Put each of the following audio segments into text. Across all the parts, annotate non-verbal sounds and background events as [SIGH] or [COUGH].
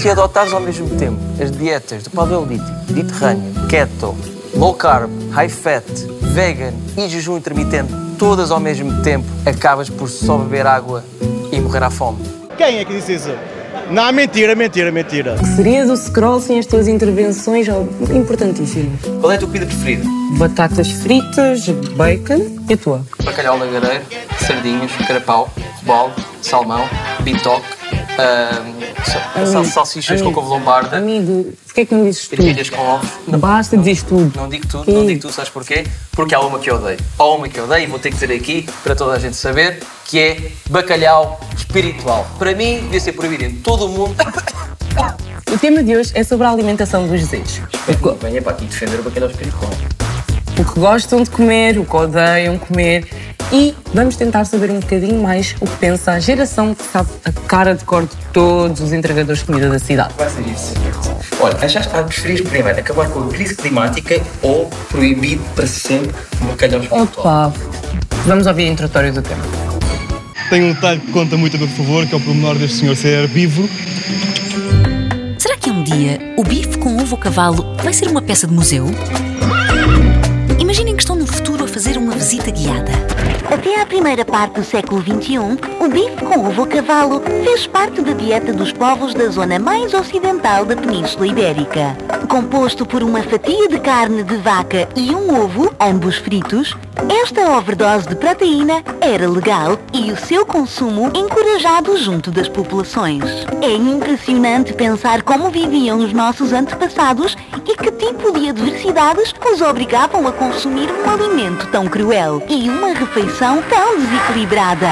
Que se adotares ao mesmo tempo as dietas do paleolítico, mediterrâneo, keto, low carb, high fat, vegan e jejum intermitente, todas ao mesmo tempo, acabas por só beber água e morrer à fome? Quem é que disse isso? Não, mentira, mentira, mentira. Serias o scroll sem as tuas intervenções importantíssimas. Qual é a tua comida preferida? Batatas fritas, bacon e a tua? Bacalhau lagareiro, sardinhas, carapau, robalo, salmão, bitoque, uh, sal, salsichas com couve lombarda, Amigo, porquê é que não dizes tudo? com ovos. Basta, dizes tudo. Não digo tudo, não digo tudo, sabes porquê? Porque há uma que eu odeio. Há uma que eu odeio e vou ter que dizer aqui para toda a gente saber, que é bacalhau espiritual. Para mim, devia ser proibido em todo o mundo. O tema de hoje é sobre a alimentação dos desejos. Venha para aqui defender o bacalhau espiritual. o que gostam de comer, o que odeiam comer. E vamos tentar saber um bocadinho mais o que pensa a geração que sabe a cara de cor de todos os entregadores de comida da cidade. Vai ser isso. Olha, já está, preferias primeiro acabar com a crise climática ou proibir para sempre o bacalhau? Opa, vamos ouvir a introdutório do tema. Tem um detalhe que conta muito a meu favor, que é o pormenor deste senhor ser herbívoro. Será que um dia o bife com ovo a cavalo vai ser uma peça de museu? Imaginem que estão no futuro a fazer uma visita guiada. Até à primeira parte do século XXI, o bife com ovo a cavalo fez parte da dieta dos povos da zona mais ocidental da Península Ibérica. Composto por uma fatia de carne de vaca e um ovo, ambos fritos, esta overdose de proteína era legal e o seu consumo encorajado junto das populações. É impressionante pensar como viviam os nossos antepassados e que tipo de adversidades os obrigavam a consumir um alimento tão cruel e uma refeição tão desequilibrada.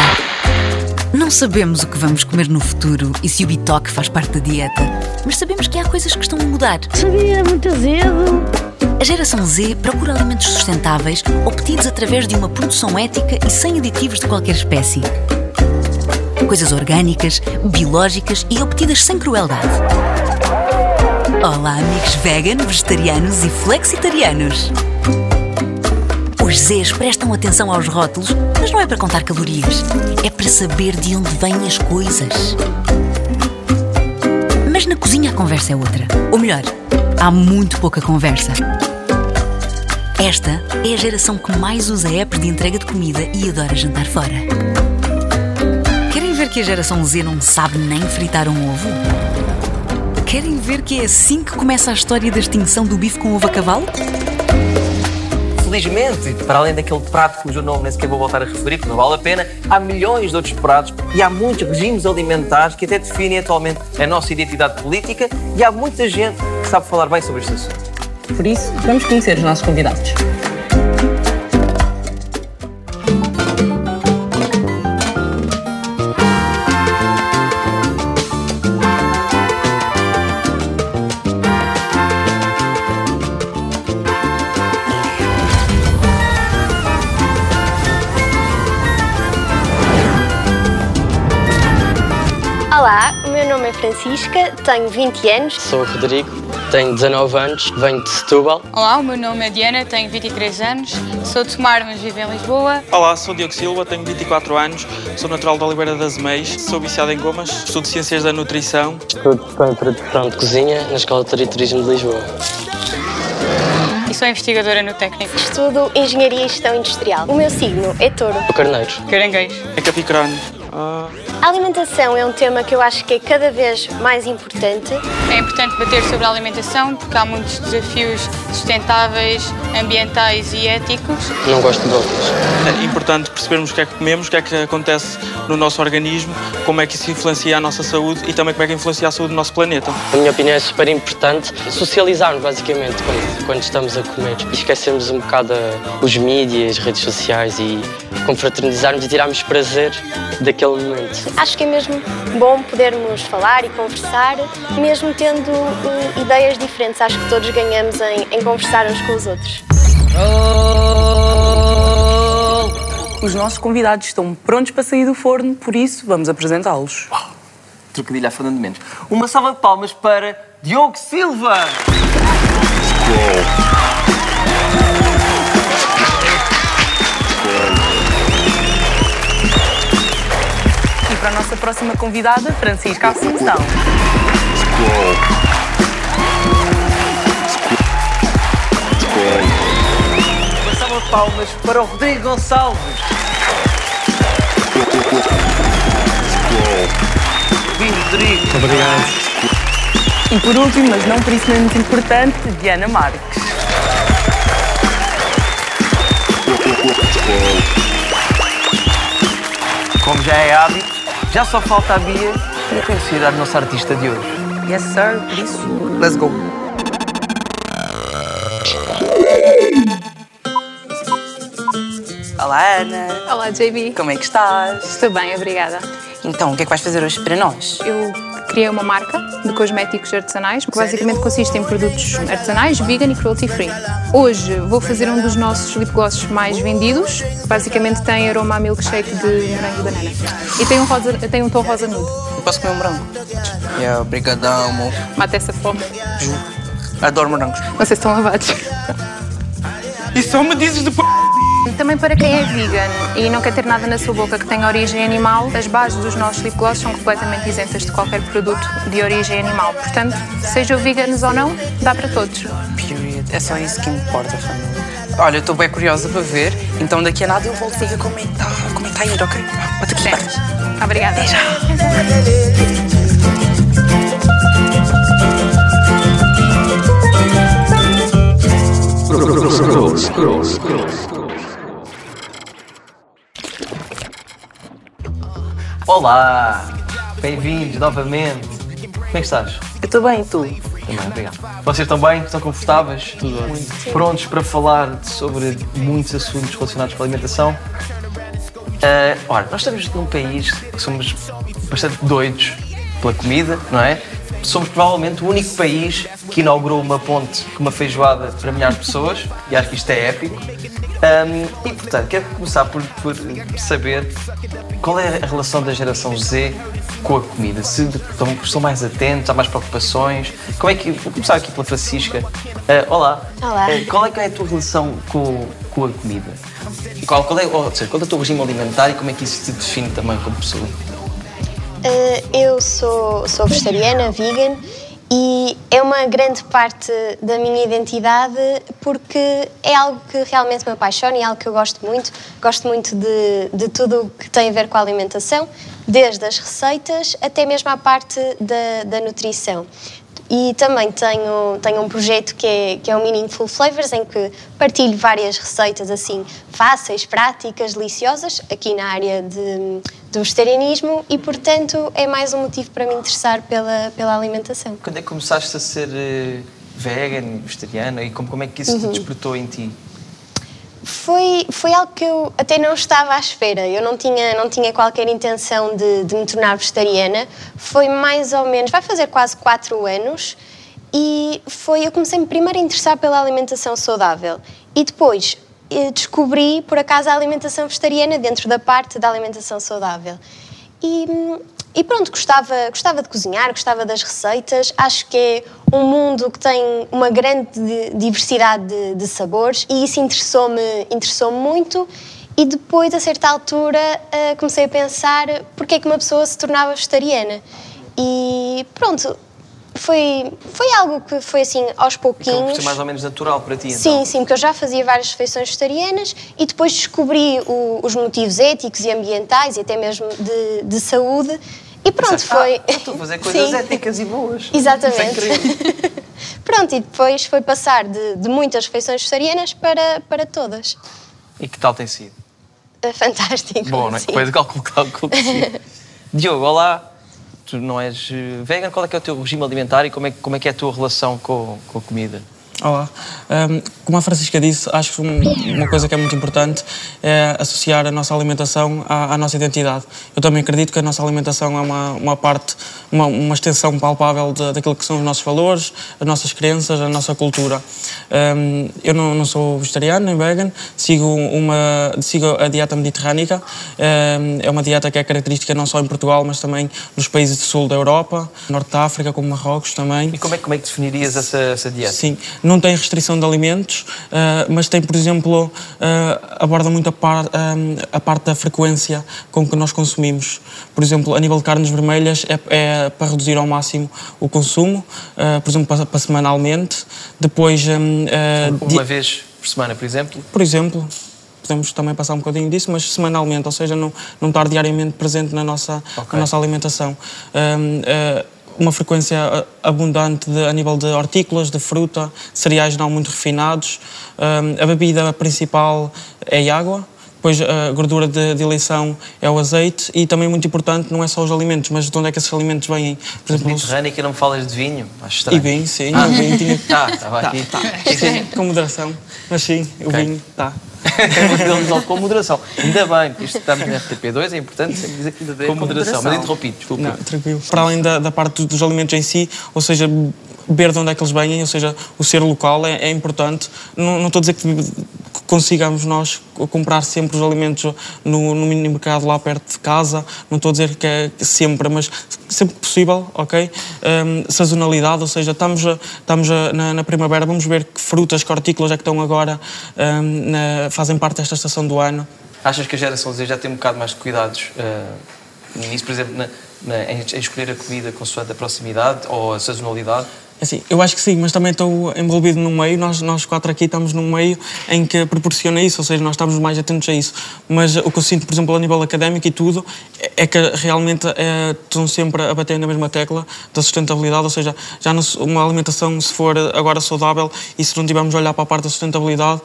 Não sabemos o que vamos comer no futuro e se o bitoque faz parte da dieta, mas sabemos que há coisas que estão a mudar. Sabia muito azedo. A geração Z procura alimentos sustentáveis obtidos através de uma produção ética e sem aditivos de qualquer espécie. Coisas orgânicas, biológicas e obtidas sem crueldade. Olá, amigos vegan, vegetarianos e flexitarianos. Os Zs prestam atenção aos rótulos, mas não é para contar calorias, é para saber de onde vêm as coisas. Mas na cozinha a conversa é outra. Ou melhor, há muito pouca conversa. Esta é a geração que mais usa apps de entrega de comida e adora jantar fora. Querem ver que a geração Z não sabe nem fritar um ovo? Querem ver que é assim que começa a história da extinção do bife com ovo a cavalo? Felizmente, para além daquele prato cujo nome nem sequer vou voltar a referir, porque não vale a pena, há milhões de outros pratos e há muitos regimes alimentares que até definem atualmente a nossa identidade política e há muita gente que sabe falar bem sobre este assunto. Por isso, vamos conhecer os nossos convidados. Francisca, tenho 20 anos. Sou o Rodrigo, tenho 19 anos, venho de Setúbal. Olá, o meu nome é Diana, tenho 23 anos, sou de Tomar, mas vivo em Lisboa. Olá, sou Diogo Silva, tenho 24 anos, sou natural da Oliveira das Meias, sou viciado em gomas, estudo Ciências da Nutrição. Estudo para produção de cozinha na Escola de Turismo de Lisboa. E sou investigadora no técnico. Estudo Engenharia e Gestão Industrial. O meu signo é touro. O Carneiro. Caranguejo. É Capicrânio. Ah, A alimentação é um tema que eu acho que é cada vez mais importante. É importante bater sobre a alimentação porque há muitos desafios sustentáveis, ambientais e éticos. Não gosto de doces. é importante percebermos o que é que comemos, o que é que acontece no nosso organismo, como é que isso influencia a nossa saúde e também como é que influencia a saúde do nosso planeta. A minha opinião é super importante socializarmos, basicamente, quando, quando estamos a comer. E esquecermos um bocado os mídias, as redes sociais e confraternizarmos e tirarmos prazer daquele momento. Acho que é mesmo bom podermos falar e conversar, mesmo tendo eh, ideias diferentes. Acho que todos ganhamos em, em conversar uns com os outros. Os nossos convidados estão prontos para sair do forno, por isso vamos apresentá-los. Trocadilho a Fernando Mendes. Uma salva de palmas para Diogo Silva! para a nossa próxima convidada, Francisca Assunção. De palmas para o Rodrigo Gonçalves. Bem-vindo, Rodrigo. Obrigado. E por último, mas não por isso menos importante, Diana Marques. Como já é hábito, já só falta a Bia e a a nossa artista de hoje. Yes, sir, por isso, let's go. Olá, Ana. Olá, JB. Como é que estás? Estou bem, obrigada. Então, o que é que vais fazer hoje para nós? Eu criei uma marca de cosméticos artesanais, que basicamente consiste em produtos artesanais, vegan e cruelty free. Hoje vou fazer um dos nossos lip glosses mais vendidos. Basicamente tem aroma a milkshake de morango e banana. E tem um, rosa, tem um tom rosa nude. Eu posso comer um morango? Yeah, obrigadão, amor. Mata essa fome. Adoro morangos. Se estão lavados. [LAUGHS] E só me dizes depois. Também para quem é vegan e não quer ter nada na sua boca que tenha origem animal, as bases dos nossos lip gloss são completamente isentas de qualquer produto de origem animal. Portanto, sejam veganos ou não, dá para todos. Period. É só isso que importa, família. Olha, eu estou bem curiosa para ver, então daqui a nada eu volto a comentar, comentar aí, ok? Bota aqui [LAUGHS] Olá, bem-vindos novamente. Como é que estás? Eu estou bem, e tu? Também, obrigado. Vocês estão bem? Estão confortáveis? Tudo ótimo. Prontos para falar sobre muitos assuntos relacionados com a alimentação? Ah, ora, nós estamos num país que somos bastante doidos pela comida, não é? Somos provavelmente o único país que inaugurou uma ponte com uma feijoada para milhares de pessoas, e acho que isto é épico. Ahm, e portanto, quero começar por, por saber qual é a relação da geração Z com a comida. Se estão, estão mais atentos, há mais preocupações. Como é que. Vou começar aqui pela Francisca. Ah, olá. Olá. Ah, qual é é a tua relação com, com a comida? Qual, qual, é, ou seja, qual é o teu regime alimentar e como é que isso te define também como pessoa? Uh, eu sou, sou vegetariana, vegan, e é uma grande parte da minha identidade porque é algo que realmente me apaixona e é algo que eu gosto muito. Gosto muito de, de tudo o que tem a ver com a alimentação, desde as receitas até mesmo à parte da, da nutrição. E também tenho, tenho um projeto que é, que é o Meaningful Flavors, em que partilho várias receitas assim fáceis, práticas, deliciosas, aqui na área de, do vegetarianismo e, portanto, é mais um motivo para me interessar pela, pela alimentação. Quando é que começaste a ser eh, vegan, vegetariana e como, como é que isso te despertou em ti? Foi, foi algo que eu até não estava à espera. Eu não tinha, não tinha qualquer intenção de, de me tornar vegetariana. Foi mais ou menos, vai fazer quase 4 anos. E foi, eu comecei-me primeiro a interessar pela alimentação saudável. E depois eh, descobri, por acaso, a alimentação vegetariana dentro da parte da alimentação saudável. E, hum, e pronto, gostava, gostava de cozinhar, gostava das receitas. Acho que é um mundo que tem uma grande di- diversidade de, de sabores e isso interessou-me interessou muito. E depois, a certa altura, eh, comecei a pensar porque é que uma pessoa se tornava vegetariana. E pronto, foi, foi algo que foi assim aos Acabou por pouquinhos. ser mais ou menos natural para ti, então? Sim, sim, porque eu já fazia várias refeições vegetarianas e depois descobri o- os motivos éticos e ambientais e até mesmo de, de saúde. E pronto, foi. Ah, estou a fazer coisas [LAUGHS] Sim. éticas e boas. [LAUGHS] Exatamente. É. [LAUGHS] Pronto, e depois foi passar de, de muitas refeições vegetarianas para, para todas. E que tal tem sido? Fantástico. Bom, não é? sim. Depois cálculo, cálculo. Diogo, olá. Tu não és eh, vegan, qual é que é o teu regime alimentar e como é, como é que é a tua relação com, com a comida? Olá. Ahm, como a Francisca disse, acho que um- uma coisa que é muito importante é associar a nossa alimentação à, à nossa identidade. Eu também acredito que a nossa alimentação é uma, uma parte, uma, uma extensão palpável de- daquilo que são os nossos valores, as nossas crenças, a nossa cultura. Um, eu não, não, sou vegetariano nem vegan, sigo, uma, sigo a dieta mediterrânica. Um, é uma dieta que é característica não só em Portugal, mas também nos países do sul da Europa, norte da África, como Marrocos também. E como é, como é que definirias essa, essa dieta? Sim, não tem restrição de alimentos, uh, mas tem, por exemplo, uh, aborda muito a, par, um, a parte da frequência com que nós consumimos. Por exemplo, a nível de carnes vermelhas é, é para reduzir ao máximo o consumo, por exemplo, para, para semanalmente. Depois. Um, Uma vez por semana, por exemplo? Por exemplo podemos também passar um bocadinho disso, mas semanalmente, ou seja, não, não estar diariamente presente na nossa, okay. na nossa alimentação. Um, uh, uma frequência abundante de, a nível de hortícolas, de fruta, cereais não muito refinados. Um, a bebida principal é água, depois a gordura de, de, eleição é o azeite e também muito importante não é só os alimentos, mas de onde é que esses alimentos vêm. Por exemplo, Mediterrâneo que não me falas de vinho? Acho estranho. E vinho, sim. Ah. Vinho tinha... [LAUGHS] Tá, estava aqui. Tá, tá. Sim, com moderação. Mas sim, o okay. Está. com moderação. Ainda bem, isto estamos na RTP2, é importante sempre dizer que com moderação. Mas interrompi, desculpa. Não, tranquilo. Para além da, da parte dos alimentos em si, ou seja, ver de onde é que eles vêm, ou seja, o ser local é, é importante. Não, não, estou a dizer que consigamos nós comprar sempre os alimentos no, no mini mercado lá perto de casa, não estou a dizer que é sempre, mas sempre possível, ok? Um, sazonalidade, ou seja, estamos, estamos na, na, primavera, vamos ver que frutas, que hortícolas é que estão agora, um, na, fazem parte desta estação do ano. Achas que a geração Z já tem um bocado mais de cuidados uh, nisso, por exemplo, na, na, em, em escolher a comida consoante a proximidade ou a sazonalidade? Assim, eu acho que sim, mas também estou envolvido num meio, nós, nós quatro aqui estamos num meio em que proporciona isso, ou seja, nós estamos mais atentos a isso. Mas o que eu sinto, por exemplo, a nível académico e tudo, é que realmente é, estão sempre a bater na mesma tecla da sustentabilidade, ou seja, já não, uma alimentação, se for agora saudável e se não tivermos a olhar para a parte da sustentabilidade,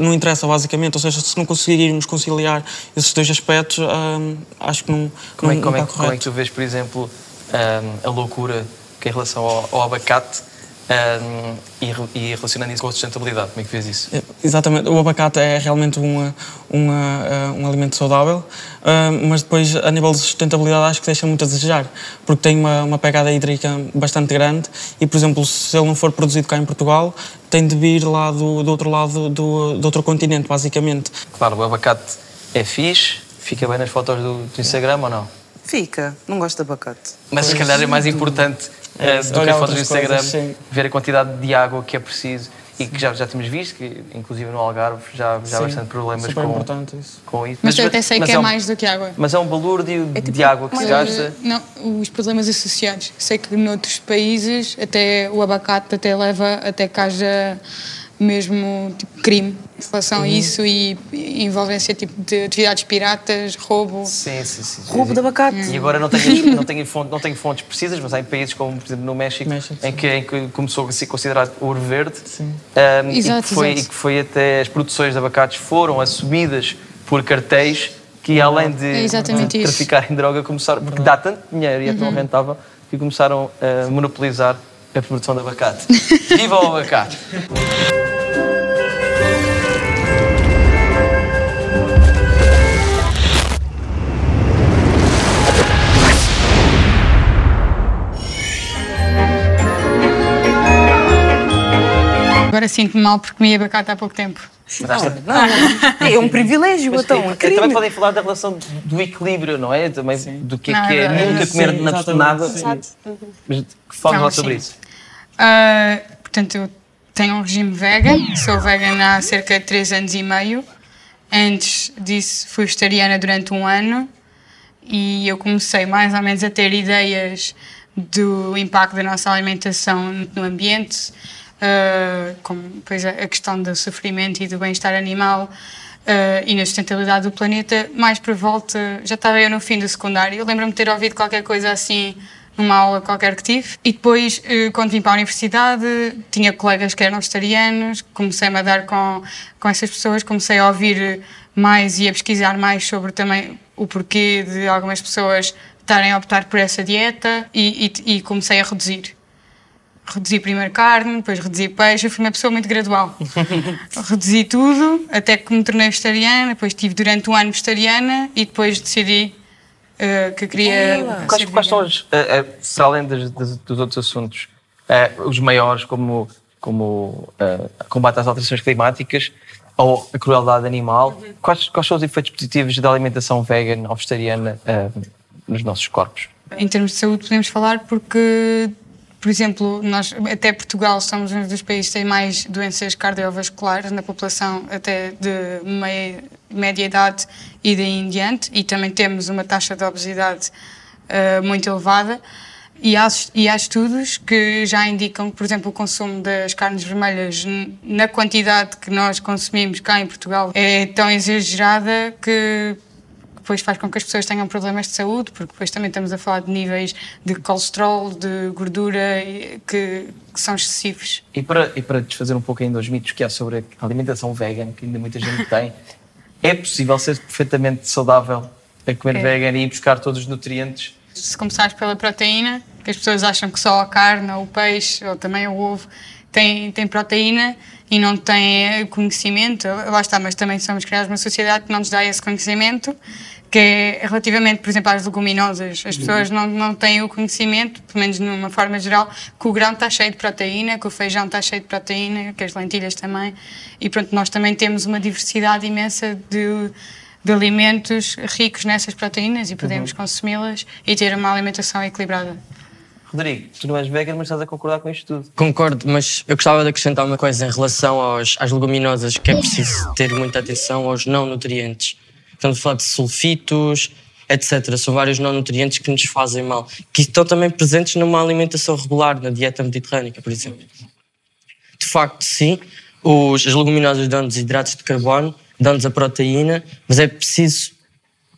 não interessa basicamente, ou seja, se não conseguirmos conciliar esses dois aspectos, hum, acho que não, como não, é, como, não é, como é que tu vês, por exemplo, hum, a loucura em relação ao, ao abacate um, e, e, relacionando isso com a sustentabilidade. Como é que fez isso? É, exatamente. O abacate é realmente uma, uma, uh, um alimento saudável, uh, mas depois, a nível de sustentabilidade, acho que deixa muito a desejar, porque tem uma, uma pegada hídrica bastante grande e, por exemplo, se ele não for produzido cá em Portugal, tem de vir lá do, do outro lado do, do outro continente, basicamente. Claro, o abacate é fixe, fica bem nas fotos do, do Instagram ou não? Fica, não gosto de abacate. Mas se calhar é mais importante é, do que fotos do Instagram, coisas, ver a quantidade de água que é preciso e que já, já temos visto, que inclusive no Algarve já, já há bastante problemas com, isso. com isso. Mas, mas eu até sei que é, é um, mais do que água. Mas é um balúrdio é tipo, de água que se gasta? Não, os problemas associados. Sei que noutros países até o abacate até leva até que haja mesmo tipo, crime em relação uhum. a isso e envolvência tipo, de atividades piratas, roubo. Sim, sim, sim. Roubo de abacate. E agora não tenho, não, tenho fonte, não tenho fontes precisas, mas há em países como, por exemplo, no México, México em, que, em, que, começou a ser considerado ouro verde sim. Um, exato, e, que foi, e que foi até as produções de abacates foram assumidas por cartéis que, além de, é traficar em droga, começaram, porque dá tanto dinheiro e é tão uhum. rentável, que começaram a monopolizar a produção de abacate. [LAUGHS] Viva o abacate! Agora sinto-me mal porque comi abacate há pouco tempo. Não, não, é um privilégio, Mas, então. É também podem falar da relação do equilíbrio, não é? Também sim. do que é, não, que é, é nunca comer sim, nada. Mas fala lá sobre isso. Uh, portanto, eu tenho um regime vegan, sou vegan há cerca de 3 anos e meio. Antes disso, fui vegetariana durante um ano e eu comecei mais ou menos a ter ideias do impacto da nossa alimentação no ambiente uh, como pois, a questão do sofrimento e do bem-estar animal uh, e na sustentabilidade do planeta, mais por volta, já estava eu no fim do secundário, lembro-me de ter ouvido qualquer coisa assim numa aula qualquer que tive. E depois, uh, quando vim para a universidade, tinha colegas que eram vegetarianos, comecei-me a dar com, com essas pessoas, comecei a ouvir mais e a pesquisar mais sobre também o porquê de algumas pessoas estarem a optar por essa dieta e, e, e comecei a reduzir reduzi primeiro carne, depois reduzi peixe, eu fui uma pessoa muito gradual. [LAUGHS] reduzi tudo, até que me tornei vegetariana, depois estive durante um ano vegetariana e depois decidi uh, que queria. quais, quais são os, uh, uh, para além dos, outros assuntos, os maiores, como como uh, combate às alterações climáticas ou a crueldade animal. Quais, quais são os efeitos positivos da alimentação vegan ou vegetariana uh, nos nossos corpos? Em termos de saúde podemos falar porque, por exemplo, nós até Portugal somos um dos países que tem mais doenças cardiovasculares na população até de meia, média idade e daí em diante e também temos uma taxa de obesidade uh, muito elevada. E há, e há estudos que já indicam que, por exemplo, o consumo das carnes vermelhas na quantidade que nós consumimos cá em Portugal é tão exagerada que depois faz com que as pessoas tenham problemas de saúde, porque depois também estamos a falar de níveis de colesterol, de gordura que, que são excessivos. E para, e para desfazer um pouco ainda os mitos que há sobre a alimentação vegan, que ainda muita gente tem, é possível ser perfeitamente saudável a comer é. vegan e ir buscar todos os nutrientes se começares pela proteína, que as pessoas acham que só a carne, ou o peixe, ou também o ovo tem, tem proteína e não tem conhecimento, lá está, mas também somos criados numa sociedade que não nos dá esse conhecimento, que é relativamente, por exemplo, às leguminosas. As pessoas não, não têm o conhecimento, pelo menos de uma forma geral, que o grão está cheio de proteína, que o feijão está cheio de proteína, que as lentilhas também. E pronto, nós também temos uma diversidade imensa de de alimentos ricos nessas proteínas e podemos uhum. consumi-las e ter uma alimentação equilibrada. Rodrigo, tu não és vegan, mas estás a concordar com isto tudo. Concordo, mas eu gostava de acrescentar uma coisa em relação aos, às leguminosas, que é preciso ter muita atenção aos não nutrientes. Estamos a falar de sulfitos, etc. São vários não nutrientes que nos fazem mal, que estão também presentes numa alimentação regular, na dieta mediterrânica, por exemplo. De facto, sim, os, as leguminosas dão-nos hidratos de carbono, dão-nos a proteína, mas é preciso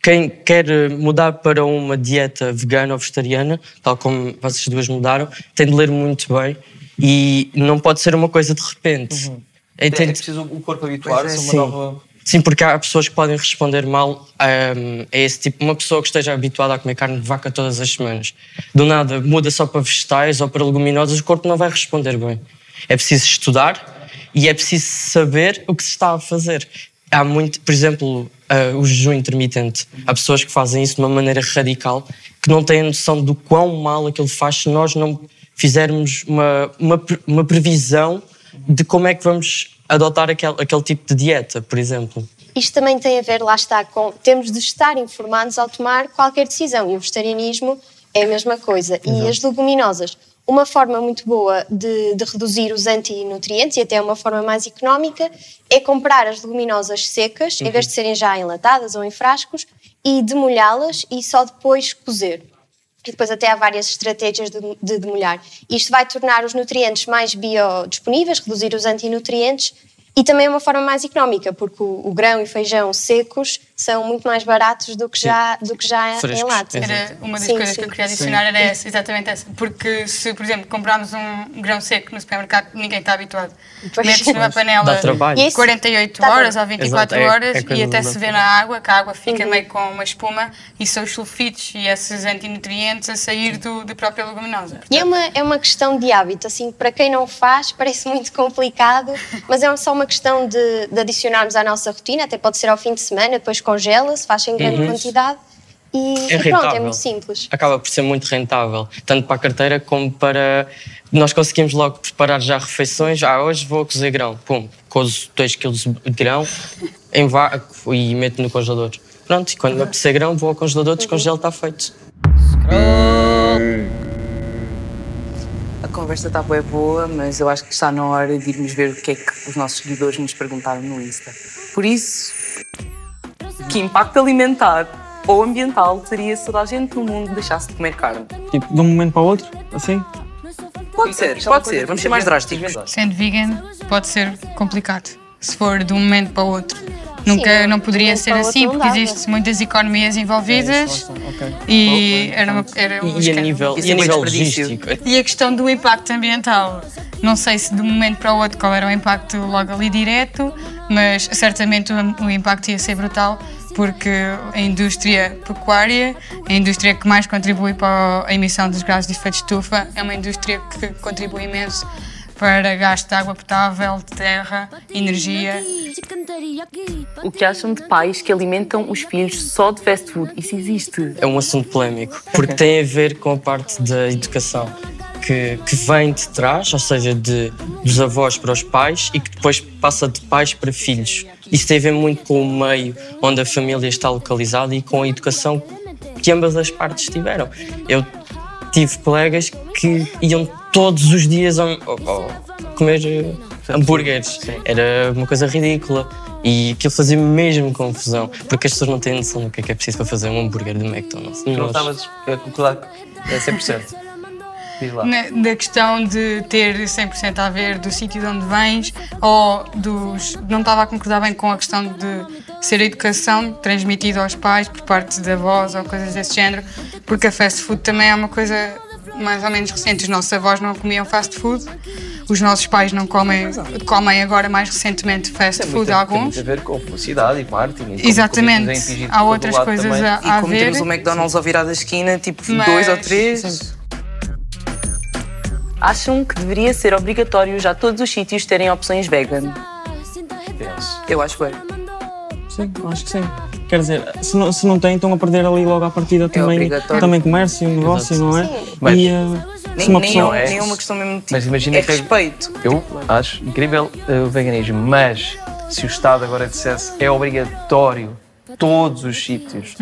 quem quer mudar para uma dieta vegana ou vegetariana, tal como vocês duas mudaram, tem de ler muito bem e não pode ser uma coisa de repente. Uhum. É, é, preciso o corpo habituar-se a uma sim. nova. Sim, porque há pessoas que podem responder mal um, a esse tipo. Uma pessoa que esteja habituada a comer carne de vaca todas as semanas, do nada muda só para vegetais ou para leguminosas, o corpo não vai responder bem. É preciso estudar e é preciso saber o que se está a fazer há muito, por exemplo, uh, o jejum intermitente. Há pessoas que fazem isso de uma maneira radical, que não têm noção do quão mal aquilo faz se nós não fizermos uma, uma, uma previsão de como é que vamos adotar aquele, aquele tipo de dieta, por exemplo. Isto também tem a ver, lá está, com temos de estar informados ao tomar qualquer decisão e o vegetarianismo é a mesma coisa. Exato. E as leguminosas uma forma muito boa de, de, reduzir os antinutrientes e até uma forma mais económica é comprar as leguminosas secas, uhum. em vez de serem já enlatadas ou em frascos, e demolhá-las e só depois cozer. E depois até há várias estratégias de, de demolhar. Isto vai tornar os nutrientes mais biodisponíveis, reduzir os antinutrientes e também é uma forma mais económica, porque o, o grão e feijão secos são muito mais baratos do que já, do que já em lata. Era uma das sim, coisas sim. que eu queria adicionar, era essa, exatamente essa. Porque se, por exemplo, comprarmos um grão seco no supermercado, ninguém está habituado. Metes numa panela 48 horas ou 24 Exato, horas é, é e até se vê na água, que a água fica uhum. meio com uma espuma e são os sulfitos e esses antinutrientes a sair do, da própria leguminosa. Portanto, e é uma, é uma questão de hábito, assim, para quem não faz [LAUGHS] parece muito complicado, mas é só uma questão de, de adicionarmos à nossa rotina, até pode ser ao fim de semana, depois congela-se, faz em grande uhum. quantidade e, é e pronto, é muito simples. Acaba por ser muito rentável, tanto para a carteira como para. Nós conseguimos logo preparar já refeições. Ah, hoje vou cozer grão. Pum, cozo 2 kg de grão em vácuo e meto no congelador. Pronto, e quando me apetecer grão, vou ao congelador, descongelo, está feito. A conversa está bem boa, mas eu acho que está na hora de irmos ver o que é que os nossos seguidores nos perguntaram no Insta. Por isso, que impacto alimentar ou ambiental teria se toda a gente no mundo deixasse de comer carne? Tipo, de um momento para o outro? Assim? Pode ser, pode ser. Vamos ser mais drásticos. Sendo vegan, pode ser complicado. Se for de um momento para o outro. Nunca, Sim, não poderia ser assim, porque existem muitas economias envolvidas é, okay. e era, uma, era um e, a nível, e a nível logístico. E a questão do impacto ambiental, não sei se de um momento para o outro qual era o impacto logo ali direto, mas certamente o, o impacto ia ser brutal porque a indústria pecuária, a indústria que mais contribui para a emissão dos gases de efeito de estufa, é uma indústria que contribui imenso para gasto de água potável, de terra, energia. O que acham de pais que alimentam os filhos só de fast food? Isso existe? É um assunto polémico, porque tem a ver com a parte da educação. que, que vem de trás, ou seja, de, dos avós para os pais e que depois passa de pais para filhos. Isso tem a ver muito com o meio onde a família está localizada e com a educação que ambas as partes tiveram. Eu tive colegas que iam todos os dias ao- ao comer eh, hambúrgueres. Era uma coisa ridícula. E aquilo fazia mesmo confusão, porque as pessoas não têm noção do que é que é preciso para fazer um hambúrguer de McDonald's. Tu não estavas a concordar é 100%. Diz lá. Na- da questão de ter 100% a ver do sítio de onde vens ou dos. Não estava a concordar bem com a questão de ser a educação transmitida aos pais por parte de avós ou coisas desse género, porque a fast food também é uma coisa mais ou menos recente. Os nossos avós não comiam fast food, os nossos pais não comem, comem agora mais recentemente fast Tem food, muito, a- tem alguns. muito a ver com publicidade e marketing. e Exatamente. é Há outras coisas também. a- E como ver. temos o McDonald's ao virar da esquina, tipo Mas- dois ou três. Acham que deveria ser obrigatório já todos os sítios terem opções vegan? Eu acho bem. Sim, acho que sim. Quer dizer, se não, se não tem, estão a perder ali logo à partida também, obrigatório. também comércio, negócio, não é? Mas- E, eh, Nem, se uma nem, pessoa... é, nem é uma questão mesmo tipo, Mas imagina é que respeito. Eu acho incrível eh, o veganismo, mas se o Estado agora dissesse é obrigatório todos os sítios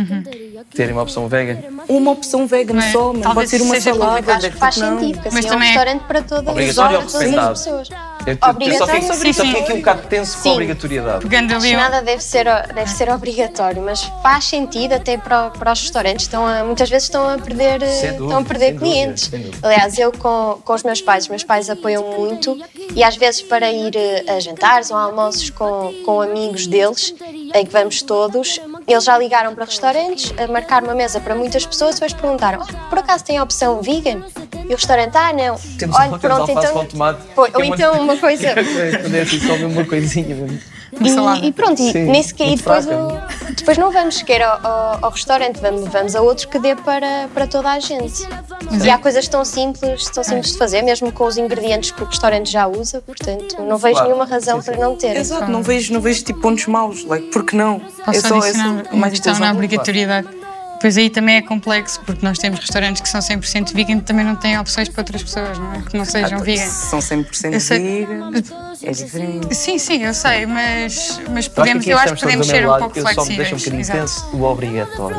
terem uma opção vegan, Uma opção vegan Mas só, não talvez pode ser uma salada. Acho que faz não. sentido, porque Mas assim é um também é- restaurante para todas as Obrigatório horas, todas as pessoas. eu, eu- eu só Obrigatório. fico, Sim, só sim. fico aqui um bocado tenso com a obrigatoriedade. Pegando Acho que um- nada deve ser, deve ser obrigatório, mas faz sentido até para, para os restaurantes. Estão a- muitas vezes estão a perder, dúvida, estão a perder dúvida, clientes. dúvida. Aliás, eu com, com os meus pais, os meus pais apoiam muito e às vezes para ir a jantares ou a almoços com, com amigos deles, em que vamos todos, eles já ligaram para restaurantes, a marcar uma mesa para muitas pessoas e depois perguntaram: "Ah, por acaso tem a opção vegan? E o restaurante, ah, não. Temos, Olha, temos pronto, então. com tomate. Pô, é ou então uma coisa. Quando é assim, só uma coisinha mesmo. E, e pronto, e Sim, nem sequer, e depois, fraca. o- depois não vamos sequer ao, ao- ao restaurante, vamos, vamos a outro que dê para, para toda a gente. E há coisas tão simples, tão simples de fazer, mesmo com os ingredientes que o restaurante já usa, portanto não vejo Claro. nenhuma razão para não ter. Exato, não vejo, não vejo tipo pontos maus. Like, porque não? Posso é só, é só uma mais questão na extensão. obrigatoriedade. Pois aí também é complexo, porque nós temos restaurantes que são 100% vegan e também não têm opções para outras pessoas, não é? Que não sejam vegan. São 100% Eu sei- vegan. É diferente. Sim, sim, eu sei, mas, mas Eu podemos, eu acho que podemos ser um pouco só me deixa um flexíveis. bocadinho Exato. tenso o obrigatório.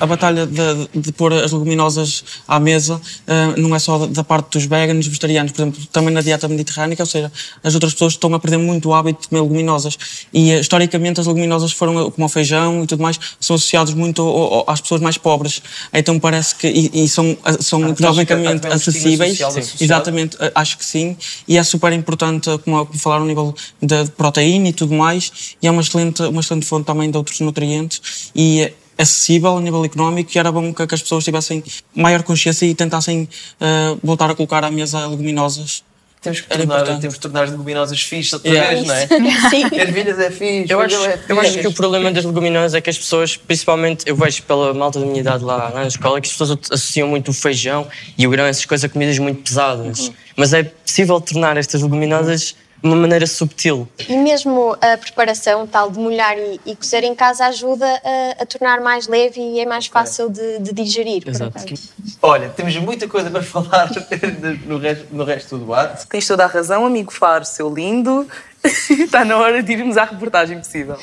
A batalha de, de pôr as leguminosas à mesa eh, não é só da, da parte dos veganos, vegetarianos, por exemplo, também na dieta mediterrânica, ou seja, as outras pessoas estão a perder muito o hábito de comer leguminosas. E eh, historicamente as leguminosas foram, eh, como o feijão e tudo mais, são associados muito ao- ao- às pessoas mais pobres. Então parece que. E, e são, são Ah, que economicamente acessíveis. Exatamente, acho que sim. E é super importante, como, como falaram, a nível de proteína e tudo mais. E é uma excelente, uma excelente fonte também de outros nutrientes. E acessível a nível económico e era bom que, que as pessoas tivessem maior consciência e tentassem eh, voltar a colocar à mesa leguminosas. Temos que tornar, temos que tornar as leguminosas fixe outra Yeah. vez, não é? Sim. Ervilhas é fixe. Eu acho, é eu acho fixe. que o problema das leguminosas é que as pessoas, principalmente, eu vejo pela malta da minha idade lá na escola, que as pessoas associam muito o feijão e o grão, essas coisas, a comidas muito pesadas. Mas é possível tornar estas leguminosas de uma maneira subtil. E mesmo a preparação tal de molhar e, e cozer em casa ajuda a, a tornar mais leve e é mais fácil de, de digerir. Exato. Olha, temos muita coisa para [LAUGHS] falar no resto, no resto do debate. Tens toda a razão, amigo Faro, seu lindo. [LAUGHS] Está na hora de irmos à reportagem possível.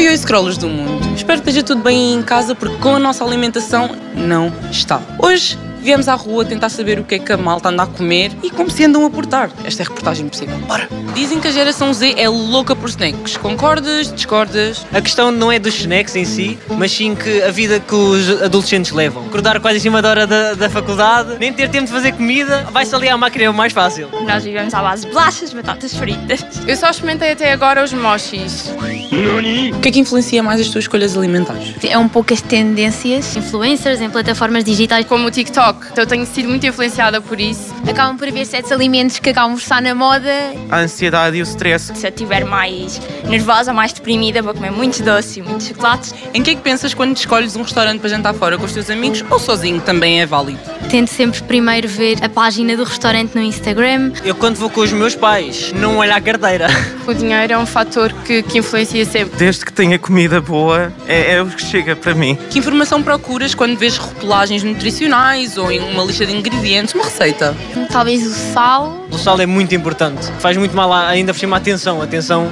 Oi, oi, scrollers do mundo. Espero que esteja tudo bem em casa, porque com a nossa alimentação não está. Hoje viemos à rua tentar saber o que é que a malta anda a comer e como se andam a portar. Esta é a reportagem possível. Bora! Dizem que a geração Z é louca por snacks. Concordas? Discordas? A questão não é dos snacks em si, mas sim que a vida que os adolescentes levam. Acordar quase em cima da hora da, da faculdade, nem ter tempo de fazer comida, vai-se ali à máquina, é o mais fácil. Nós vivemos à base de bolachas, batatas fritas. Eu só experimentei até agora os mochis. O que é que influencia mais as tuas escolhas alimentares? É um pouco as tendências. Influencers em plataformas digitais como o TikTok. TikTok. Então eu tenho sido muito influenciada por isso. Acabam por haver certos alimentos que acabam por estar na moda. A ansiedade e o stress. Se eu estiver mais nervosa, mais deprimida, vou comer muitos doces e muitos chocolates. Em que é que pensas quando escolhes um restaurante para jantar fora com os teus amigos ou sozinho também é válido? Tento sempre primeiro ver a página do restaurante no Instagram. Eu quando vou com os meus pais, não olho à carteira. [LAUGHS] O dinheiro é um fator que, que influencia sempre. Desde que tenha comida boa, é, é o que chega para mim. Que informação procuras quando vês rotulagens nutricionais ou em uma lista de ingredientes, uma receita? Talvez o sal. O sal é muito importante. Faz muito mal ainda por cima a atenção. A atenção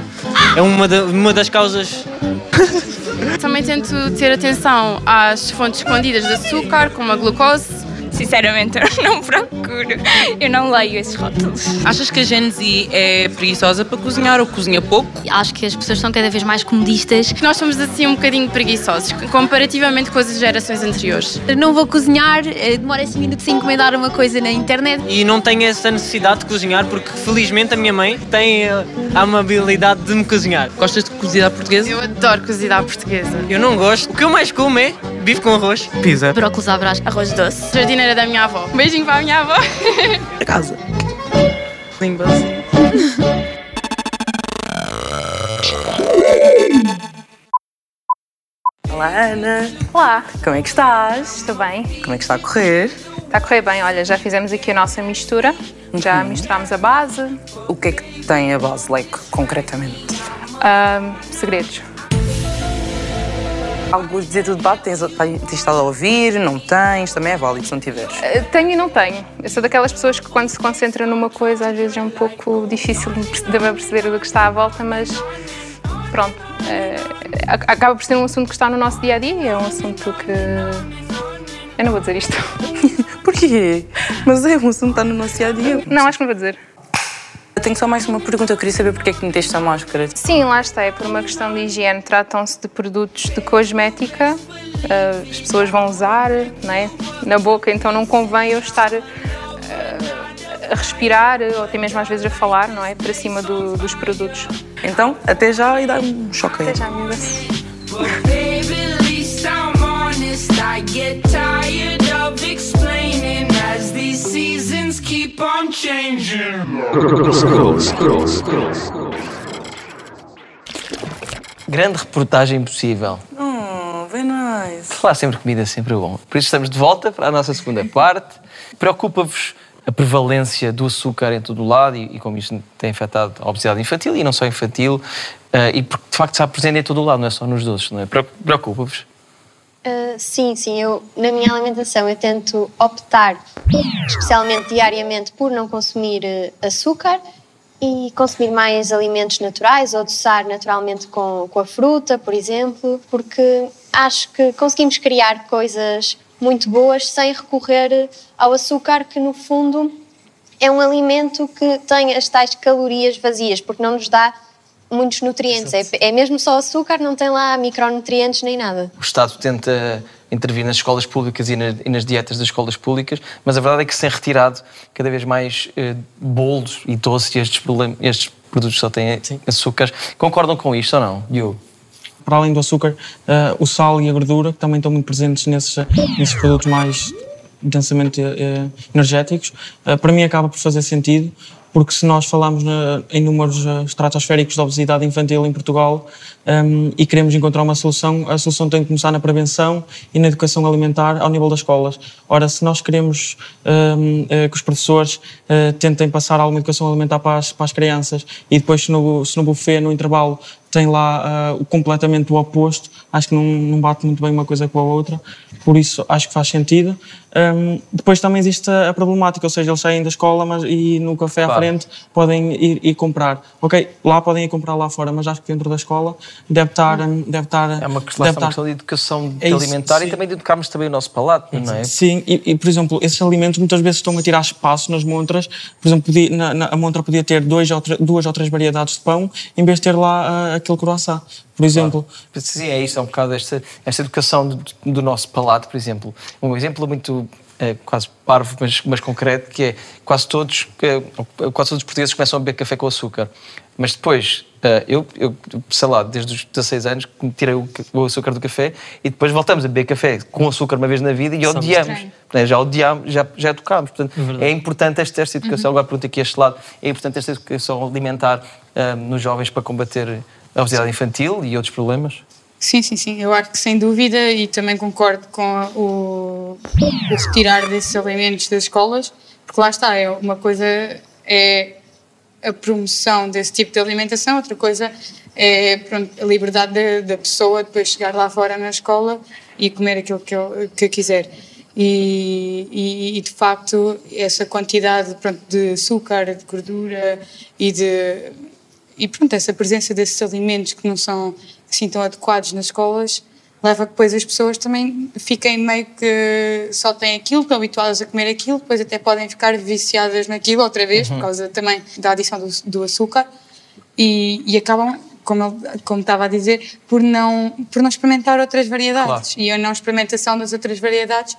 é uma, da- uma das causas [LAUGHS] Também tento ter atenção às fontes escondidas de açúcar, como a glucose. Sinceramente, [LAUGHS] eu não procuro. Eu não leio esses rótulos. Achas que a Gen Z é preguiçosa para cozinhar ou cozinha pouco? Acho que as pessoas são cada vez mais comodistas. Nós somos assim um bocadinho preguiçosos, comparativamente com as gerações anteriores. Não vou cozinhar, eh, demora 5 minutos a encomendar uma coisa na internet. e não tenho essa necessidade de cozinhar porque felizmente a minha mãe tem eh, a amabilidade de me cozinhar. Gostas de cozida portuguesa? Eu adoro cozida à portuguesa. Eu não gosto. O que eu mais como é bife com arroz. Pizza. Brócolis à brás, arroz doce. Jardineira da minha avó. Um beijinho para a minha avó. A casa. Limbas. Olá, Ana. Olá, Como é que estás? estou bem? Como é que está a correr? Está a correr bem. Olha, já fizemos aqui a nossa mistura. Já misturámos a base. O que é que tem a base leque, concretamente? Ahm, segredos. Algo a dizer do debate? Tens, tens estado a ouvir? Não tens? Também é válido se não tiveres. Eh, Tenho e não tenho. Eu sou daquelas pessoas que quando se concentra numa coisa às vezes é um pouco difícil de me perceber do que está à volta, mas pronto. eh, acaba por ser um assunto que está no nosso dia a dia e é um assunto que. Eu não vou dizer isto. [LAUGHS] Porquê? Mas é um assunto que está no nosso dia a dia. Não, acho que não vou dizer. Eu tenho só mais uma pergunta. Eu queria saber porque é que meteste a máscara. Sim, lá está. É por uma questão de higiene. Tratam-se de produtos de cosmética. eh, as pessoas vão usar não é? na boca, então não convém eu estar eh, a respirar ou até mesmo às vezes a falar, não é? Para cima do- dos produtos. Então, até já e dá um choque aí. Até já, amiga. Keep on changing. Grande reportagem possível. Oh, very nice. Falar sempre comida é sempre bom. Por isso estamos de volta para a nossa segunda parte. Preocupa-vos a prevalência do açúcar em todo o lado e, e como isto tem afetado a obesidade infantil e não só infantil, eh, e porque de facto está presente em todo o lado, não é só nos doces, não é? Preocu- Preocupa-vos. Uh, sim, sim. Eu, na minha alimentação eu tento optar, especialmente diariamente, por não consumir uh, açúcar e consumir mais alimentos naturais ou adoçar naturalmente com, com a fruta, por exemplo, porque acho que conseguimos criar coisas muito boas sem recorrer ao açúcar, que no fundo é um alimento que tem as tais calorias vazias, porque não nos dá muitos nutrientes. É, é mesmo só açúcar, não tem lá micronutrientes nem nada. O Estado tenta intervir nas escolas públicas e, na- e nas dietas das escolas públicas, mas a verdade é que se tem retirado cada vez mais eh, bolos e doces e estes, estes produtos só têm açúcares. Concordam com isto ou não? Diogo? para além do açúcar, eh, o sal e a gordura, que também estão muito presentes nesses, nesses produtos mais densamente eh, energéticos, eh, para mim acaba por fazer sentido, porque se nós falamos na- em números eh, estratosféricos de obesidade infantil em Portugal ehm, e queremos encontrar uma solução, a solução tem que começar na prevenção e na educação alimentar ao nível das escolas. Ora, se nós queremos ehm, eh, que os professores eh, tentem passar alguma educação alimentar para as, para as crianças e depois se no, se no buffet, no intervalo, tem lá o completamente o oposto, acho que não, não bate muito bem uma coisa com a outra, por isso acho que faz sentido. Ahm, depois também existe a, a problemática, ou seja, eles saem da escola mas, e no café. Frente podem ir, ir comprar. Ok, lá podem ir comprar lá fora, mas acho que dentro da escola deve estar. hum, Deve estar É uma questão, deve estar- questão de educação É isso, alimentar e sim. também de educarmos também o nosso palato, não é? Sim, e, e, por exemplo, esses alimentos muitas vezes estão a tirar espaço nas montras. Por exemplo, podia- na- na- a montra podia ter dois ou duas ou três variedades de pão, em vez de ter lá ah, aquele croissant, por exemplo. Sim, é isso, é um bocado esta, esta educação do, do nosso palato, por exemplo. Um exemplo muito eh, quase parvo, mas, mas concreto, que é quase todos, eh, quase todos os portugueses começam a beber café com açúcar. Mas depois, eh, eu, eu, sei lá, desde os 16 anos, que me tirei o, o açúcar do café e depois voltamos a beber café com açúcar uma vez na vida e Somos odiamos. estranhos. Né, Já odiamos, já, já tocámos. Portanto, Verdade. é importante esta, esta educação. Agora pergunto aqui este lado: é importante esta educação alimentar ah, nos jovens para combater a obesidade infantil e outros problemas? Sim, sim, sim. Eu acho que sem dúvida e também concordo com o, o retirar desses alimentos das escolas, porque lá está, é uma coisa é a promoção desse tipo de alimentação, outra coisa é pronto, a liberdade da, da pessoa depois chegar lá fora na escola e comer aquilo que, que quiser. E, e- e, de facto essa quantidade pronto, de açúcar, de gordura e de e pronto, essa presença desses alimentos que não são tão adequados nas escolas leva a que depois as pessoas também fiquem meio que só têm aquilo, estão habituadas a comer aquilo, depois até podem ficar viciadas naquilo outra vez, Uhum. por causa também da adição do, do açúcar, e, e acabam, como, ele, como estava a dizer, por não, por não experimentar outras variedades. E a não experimentação das outras variedades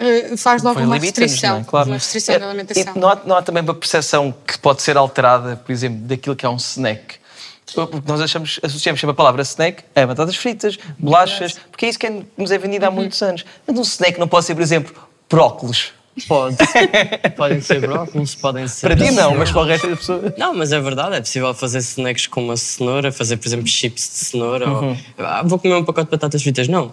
eh, faz logo Foi uma restrição, é? Claro. uma restrição É, da alimentação. e Não há, não há também uma percepção que pode ser alterada, por exemplo, daquilo que é um snack. Porque nós achamos, associamos sempre a palavra snack a batatas fritas, bolachas, porque é isso que nos é vendido há Uhum. muitos anos. Mas um snack não pode ser, por exemplo, brócolis. Pode. [LAUGHS] podem ser brócolis, podem ser. Para ti não, mas para o resto da pessoa. Não, mas é verdade, é possível fazer snacks com uma cenoura, fazer, por exemplo, chips de cenoura. Uhum. Ou, ah, vou comer um pacote de batatas fritas. Não.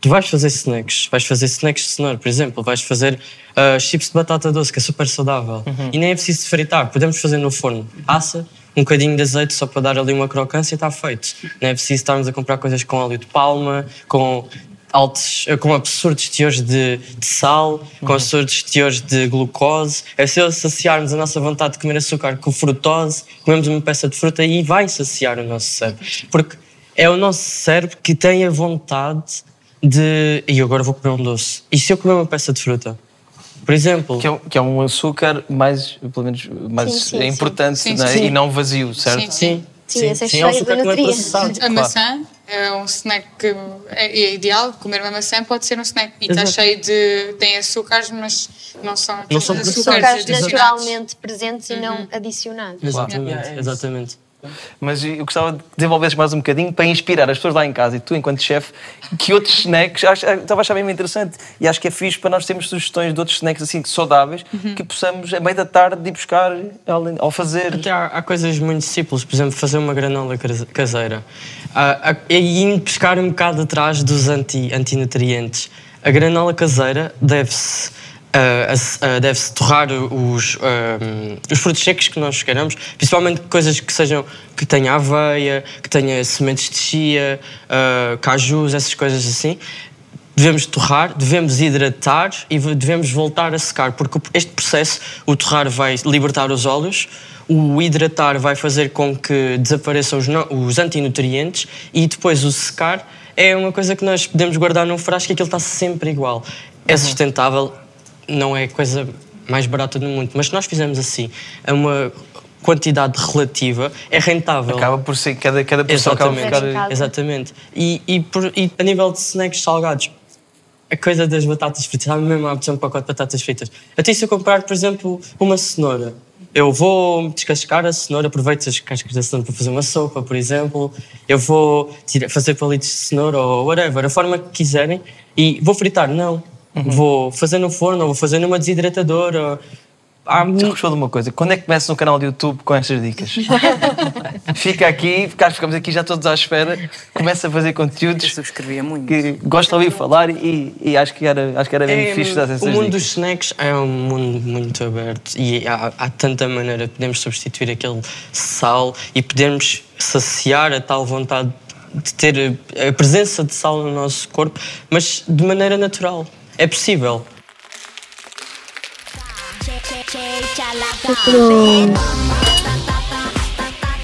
Tu vais fazer snacks, vais fazer snacks de cenoura, por exemplo, vais fazer ah, chips de batata doce, que é super saudável. Uhum. E nem é preciso fritar, podemos fazer no forno. Assa, um bocadinho de azeite só para dar ali uma crocância está feito. Não é preciso estarmos a comprar coisas com óleo de palma, com altos, com absurdos teores de, de sal, com Uhum. absurdos teores de glucose. É se saciarmos a nossa vontade de comer açúcar com frutose, comemos uma peça de fruta e vai saciar o nosso cérebro. Porque é o nosso cérebro que tem a vontade de. E agora vou comer um doce. E se eu comer uma peça de fruta? Por exemplo. Que é, um- que é um açúcar mais, pelo menos, mais Sim, sim, sim. importante Sim, é? sim. e não vazio, certo? Sim, sim. Sim, esse é Sim, é um açúcar que não é processado. A Claro. maçã é um snack que é, é ideal, comer uma maçã pode ser um snack. E está cheio de. tem açúcares, mas não são, Não são açúcares Açúcares naturalmente presentes e Uhum. não adicionados. Exatamente, exatamente. Mas eu gostava de desenvolver mais um bocadinho para inspirar as pessoas lá em casa e tu, enquanto chefe, que outros snacks. Estava a achar mesmo interessante e acho que é fixe para nós termos sugestões de outros snacks assim saudáveis Uhum. que possamos, a meio da tarde, ir buscar ao, fazer. Até há, há coisas muito simples, por exemplo, fazer uma granola case- caseira. Ah, e indo pescar um bocado atrás dos anti, antinutrientes. A granola caseira deve-se ass- ah, deve-se torrar os, ah, os frutos secos que nós queiramos, principalmente coisas que sejam que tenha aveia, que tenha sementes de chia, ah, cajus, essas coisas assim. Devemos torrar, devemos hidratar e devemos voltar a secar, porque este processo, o torrar vai libertar os óleos, o hidratar vai fazer com que desapareçam os, os antinutrientes e depois o secar é uma coisa que nós podemos guardar num frasco e aquilo está sempre igual. É sustentável, não é a coisa mais barata do mundo, mas se nós fizermos assim, a uma quantidade relativa, é rentável. Acaba por ser, cada, cada pessoa acaba por Exatamente. ficar. Exatamente. E, e, por- e a nível de snacks salgados, a coisa das batatas fritas, sabe mesmo a opção um pacote de batatas fritas. Até se eu comprar, por exemplo, uma cenoura, eu vou descascar a cenoura, aproveito as cascas da cenoura para fazer uma sopa, por exemplo. Eu vou tirar- fazer palitos de cenoura ou whatever, a forma que quiserem. E vou fritar? Não. Vou fazer no forno ou vou fazer numa desidratadora. Há Já gostou de uma coisa? Quando é que começa no canal do YouTube com estas dicas? [LAUGHS] Fica aqui, fica- ficamos aqui já todos à espera. Começa a fazer conteúdos. Eu subscrevia muito. Que gosto de ouvir falar e, e acho que era, acho que era bem É, fixe dar essas o mundo dicas. dos snacks é um mundo muito aberto e há, há tanta maneira. Podemos substituir aquele sal e podemos saciar a tal vontade de ter a presença de sal no nosso corpo, mas de maneira natural. É possível.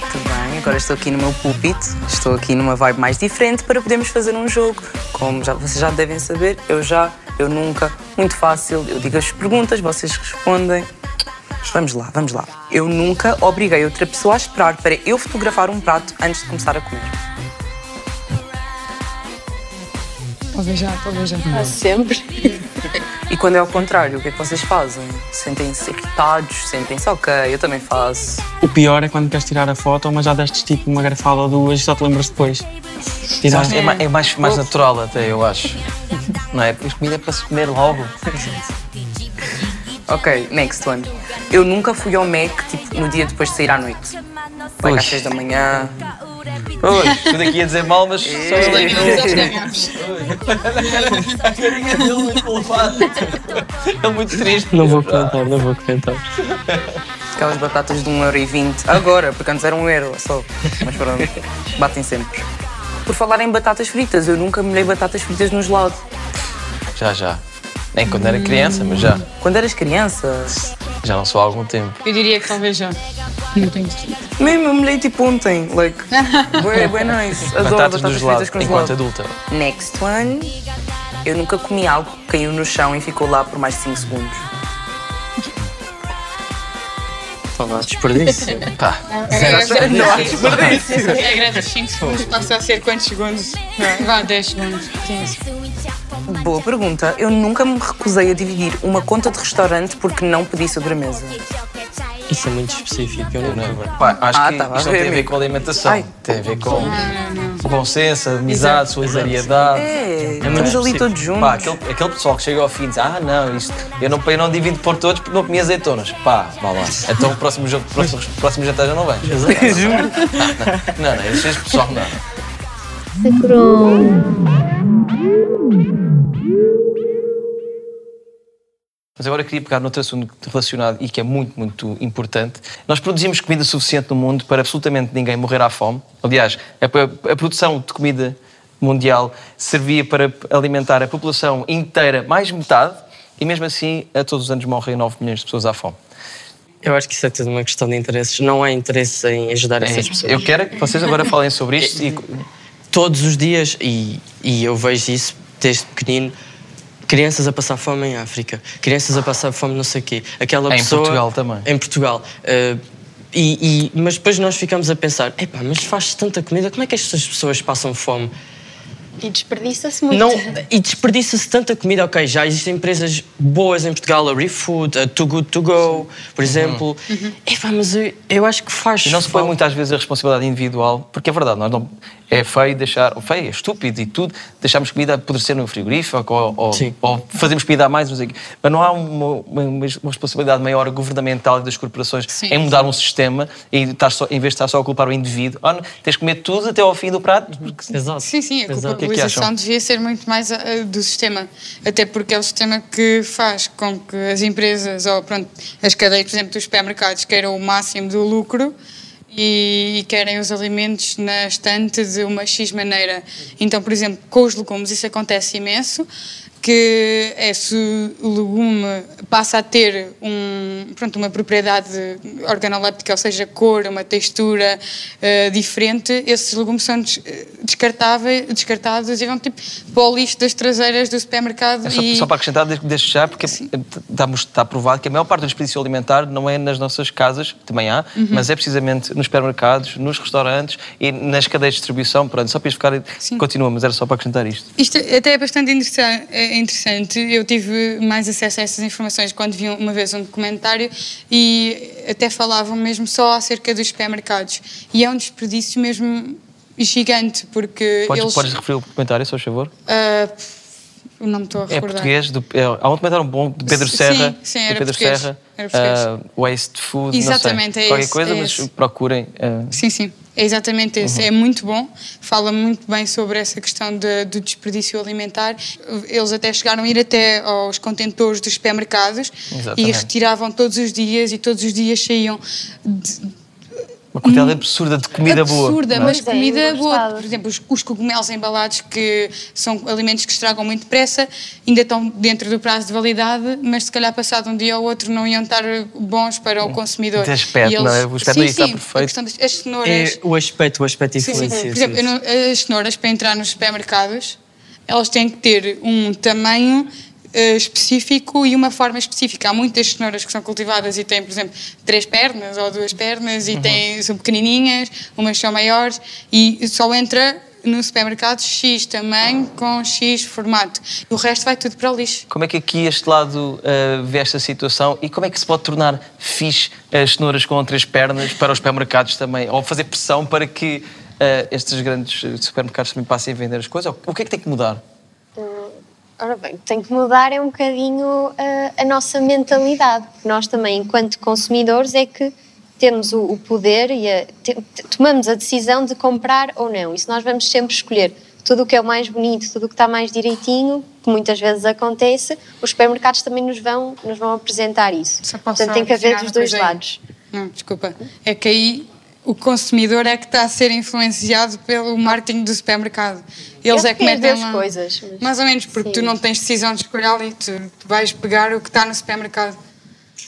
Muito bem, agora estou aqui no meu púlpito, estou aqui numa vibe mais diferente para podermos fazer um jogo. Como já, vocês já devem saber, eu já, eu nunca, muito fácil, eu digo as perguntas, vocês respondem. Vamos lá, vamos lá. Eu nunca obriguei outra pessoa a esperar para eu fotografar um prato antes de começar a comer. Pode já. Quase sempre. E quando é ao contrário, o que é que vocês fazem? Sentem-se irritados? Sentem-se, ok, eu também faço. O pior é quando queres tirar a foto, mas já deste tipo uma garfada ou duas e só te lembras depois. É, é mais, mais natural até, eu acho. Não é? Porque comida é para se comer logo. Ok, next one. Eu nunca fui ao Mac tipo, no dia depois de sair à noite. Like às. 6 da manhã. Ui, tudo aqui ia dizer mal, mas só eu Ei. É muito triste. Não vou comentar, não vou comentar. Aquelas batatas de 1,20€ agora, porque antes era 1 euro só. Mas pronto, batem sempre. Por falar em batatas fritas, eu nunca molhei batatas fritas no gelado. Já, já. Nem quando era criança, mas já. Quando eras criança? Já não sou há algum tempo. Eu diria que talvez já. Não tenho Mesmo, eu molhei tipo ontem. Like, [LAUGHS] bué, bué nice. Adoro Batatas batatas, fritas com enquanto gelado. adulta. Next one. Eu nunca comi algo que caiu no chão e ficou lá por mais de 5 segundos. Falar desperdício. Pá. Não há desperdício. Regra dos 5 segundos passa a ser quantos segundos? Vá, 10 segundos, 15. Boa pergunta. Eu nunca me recusei a dividir uma conta de restaurante porque não pedi sobremesa. Isso é muito específico, eu não lembro. Pá, acho Ah, que a isto não ver, tem a ver com alimentação. Ai. Tem a ver com bom senso, amizade, solidariedade. É, muito estamos ali todos juntos. Pá, aquele, aquele pessoal que chega ao fim e diz: Ah, não, isto, eu, não, eu não divido por todos porque não comi azeitonas. Pá, vá lá. Então o próximo, jogo, próximo, próximo jantar já não vens. [LAUGHS] Juro. Não, não, esse pessoal não. Mas agora queria pegar noutro assunto relacionado e que é muito, muito importante. Nós produzimos comida suficiente no mundo para absolutamente ninguém morrer à fome. Aliás, a, produção de comida mundial servia para alimentar a população inteira, mais metade, e mesmo assim, a todos os anos morrem 9 milhões de pessoas à fome. Eu acho que isso é tudo uma questão de interesses. Não há interesse em ajudar essas pessoas. Eu quero que vocês agora falem sobre isto e Todos os dias, e, e eu vejo isso desde pequenino, crianças a passar fome em África, crianças a passar fome não sei o quê. Aquela Em pessoa, Portugal também. Em Portugal. Eh, e, e- mas depois nós ficamos a pensar, epá, mas faz tanta comida, como é que estas pessoas passam fome? E desperdiça-se muito. Não, e desperdiça-se tanta comida. Ok, já existem empresas boas em Portugal, a ReFood, a Too Good To Go, por exemplo. Epá, mas eu, eu acho que faz. E não se põe muitas vezes a responsabilidade individual, porque é verdade, nós não, é feio deixar, ou feio, é estúpido e tudo, deixarmos comida apodrecer no frigorífico ou, ou, ou fazermos comida a mais, não sei o quê. Mas não há uma, uma, uma responsabilidade maior governamental e das corporações Sim. em mudar um sistema e estar só, em vez de estar só a culpar o indivíduo. Ah, não, tens de comer tudo até ao fim do prato. porque- Exato. Sim, sim, a Exato. O que é que culpabilização devia ser muito mais ah, do sistema. Até porque é o sistema que faz com que as empresas, ou pronto, as cadeias, por exemplo, dos supermercados, queiram o máximo do lucro e, querem os alimentos na estante de uma X maneira. Então, por exemplo, com os legumes isso acontece imenso, que é se o legume passa a ter um, pronto, uma propriedade organoléptica, ou seja, cor, uma textura eh, diferente, esses legumes são des- descartáveis, descartados e vão tipo para o lixo das traseiras do supermercado. É só, e... só para acrescentar, desde já, porque está, está provado que a maior parte do desperdício alimentar não é nas nossas casas, que também há, Uhum. mas é precisamente nos supermercados, nos restaurantes e nas cadeias de distribuição. Pronto, só para isto ficar. Continua, mas era só para acrescentar isto. Isto até é bastante interessa- é interessante. Eu tive mais acesso a essas informações quando vi uma vez um documentário e até falavam mesmo só acerca dos supermercados. E é um desperdício mesmo gigante, porque Podes, eles... podes referir o comentário, se faz favor? Ah, não me estou a É recordar. português, do, é, há um documentário bom de Pedro Sim, Serra. sim, do era Pedro português, Serra. era português. ah, waste Food, Exatamente, não sei. é Qualquer esse, coisa, é mas esse. procurem. ah, Sim, sim, é exatamente esse. Uhum. É muito bom, fala muito bem sobre essa questão de- do desperdício alimentar. Eles até chegaram a ir até aos contentores dos supermercados e Exatamente. retiravam todos os dias e todos os dias saíam de- uma quantidade absurda de comida boa. absurda, é? mas comida boa. Por exemplo, os, os cogumelos embalados, que são alimentos que estragam muito depressa, ainda estão dentro do prazo de validade, mas se calhar passado um dia ou outro não iam estar bons para o consumidor. De aspecto, E não é? O aspecto sim, aí está sim, perfeito. Das as cenouras. É o aspecto, o aspecto Sim, sim. influencia. Por exemplo, eu não- as cenouras para entrar nos supermercados, elas têm que ter um tamanho eh, específico e uma forma específica. Há muitas cenouras que são cultivadas e têm, por exemplo, três pernas ou duas pernas e têm, são pequenininhas, umas são maiores e só entra no supermercado X tamanho com X formato. O resto vai tudo para o lixo. Como é que aqui este lado uh, vê esta situação e como é que se pode tornar fixe as cenouras com três pernas para os supermercados também? Ou fazer pressão para que uh, estes grandes supermercados também passem a vender as coisas? O que é que tem que mudar? Ora bem, tem que mudar é um bocadinho uh, a nossa mentalidade. Nós também, enquanto consumidores, é que temos o, o poder e a, te, tomamos a decisão de comprar ou não. E se nós vamos sempre escolher tudo o que é o mais bonito, tudo o que está mais direitinho, que muitas vezes acontece, os supermercados também nos vão, nos vão apresentar isso. Portanto, tem que haver dos dois lados. Não, desculpa. É que aí o consumidor é que está a ser influenciado pelo marketing do supermercado. Eles Eu é que metem as coisas. mas- Mais ou menos, porque tu não tens decisão de escolher ali, tu, tu vais pegar o que está no supermercado.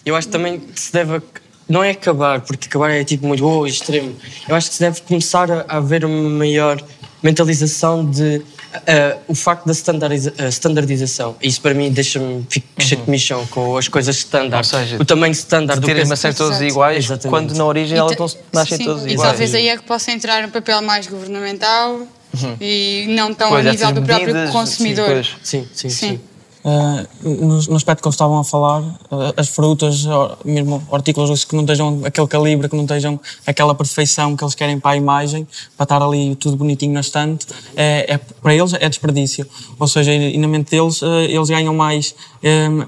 Eu acho que também que se deve. Não é acabar, porque acabar é tipo muito oh, extremo. Eu acho que se deve começar a haver uma maior mentalização de. Ah, o facto da standardiza- ah, standardização. Isso para mim deixa-me fico cheio de comichão com as coisas standard. Ou seja, o tamanho standard de do terem que maçãs todas Exato. iguais, Exatamente. quando na origem E elas não nascem Sim, todas E iguais. talvez aí é que possa entrar um papel mais governamental Uhum. e não tão Pois, a nível do próprio medidas, consumidor. Sim, sim, sim. Uh, no, no aspecto que eles estavam a falar, uh, as frutas, or- mesmo hortícolas que não estejam aquele calibre, que não estejam aquela perfeição que eles querem para a imagem, para estar ali tudo bonitinho na estante, é, é- para eles é desperdício. Ou seja, e na mente deles, eles ganham mais,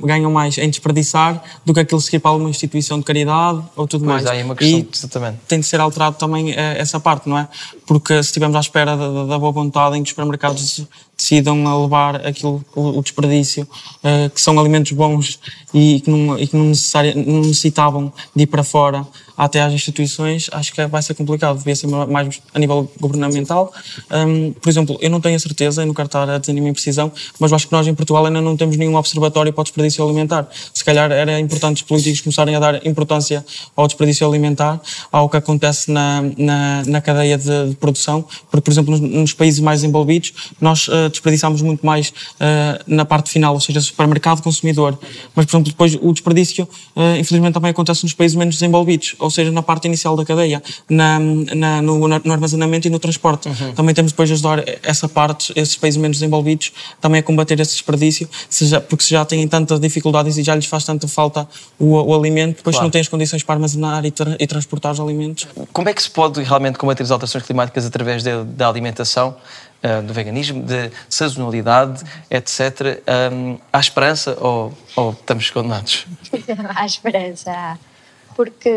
ganham mais em desperdiçar do que aquilo seguir para alguma instituição de caridade ou tudo Pois, mais. há aí uma questão E de tratamento. tem de ser alterado também eh, essa parte, não é? Porque se estivermos à espera da- da boa vontade em que os supermercados decidam a levar aquilo, o, desperdício, eh, que são alimentos bons e que não, e que não necessitavam de ir para fora até às instituições, acho que vai ser complicado. Devia ser mais a nível governamental. Hum, por exemplo, eu não tenho a certeza, e não quero estar a dizer nenhuma imprecisão, mas acho que nós em Portugal ainda não temos nenhum observatório para o desperdício alimentar. Se calhar era importante os políticos começarem a dar importância ao desperdício alimentar, ao que acontece na, na, na cadeia de, de produção, porque, por exemplo, nos, nos países mais envolvidos, nós eh, desperdiçamos muito mais eh, na parte final, ou seja, supermercado consumidor. Mas, por exemplo, depois o desperdício, eh, infelizmente, também acontece nos países menos desenvolvidos, ou seja, na parte inicial da cadeia, na, na- no, no armazenamento e no transporte. Também temos depois de ajudar essa parte, esses países menos desenvolvidos, também a combater esse desperdício, se já- porque se já têm tantas dificuldades e já lhes faz tanta falta o, o alimento, depois Claro. não têm as condições para armazenar e, tra- e transportar os alimentos. Como é que se pode realmente combater as alterações climáticas através de- da alimentação, ah, do veganismo, de sazonalidade, etc. Hum, há esperança ou, ou estamos condenados? [LAUGHS] Há esperança, há. Porque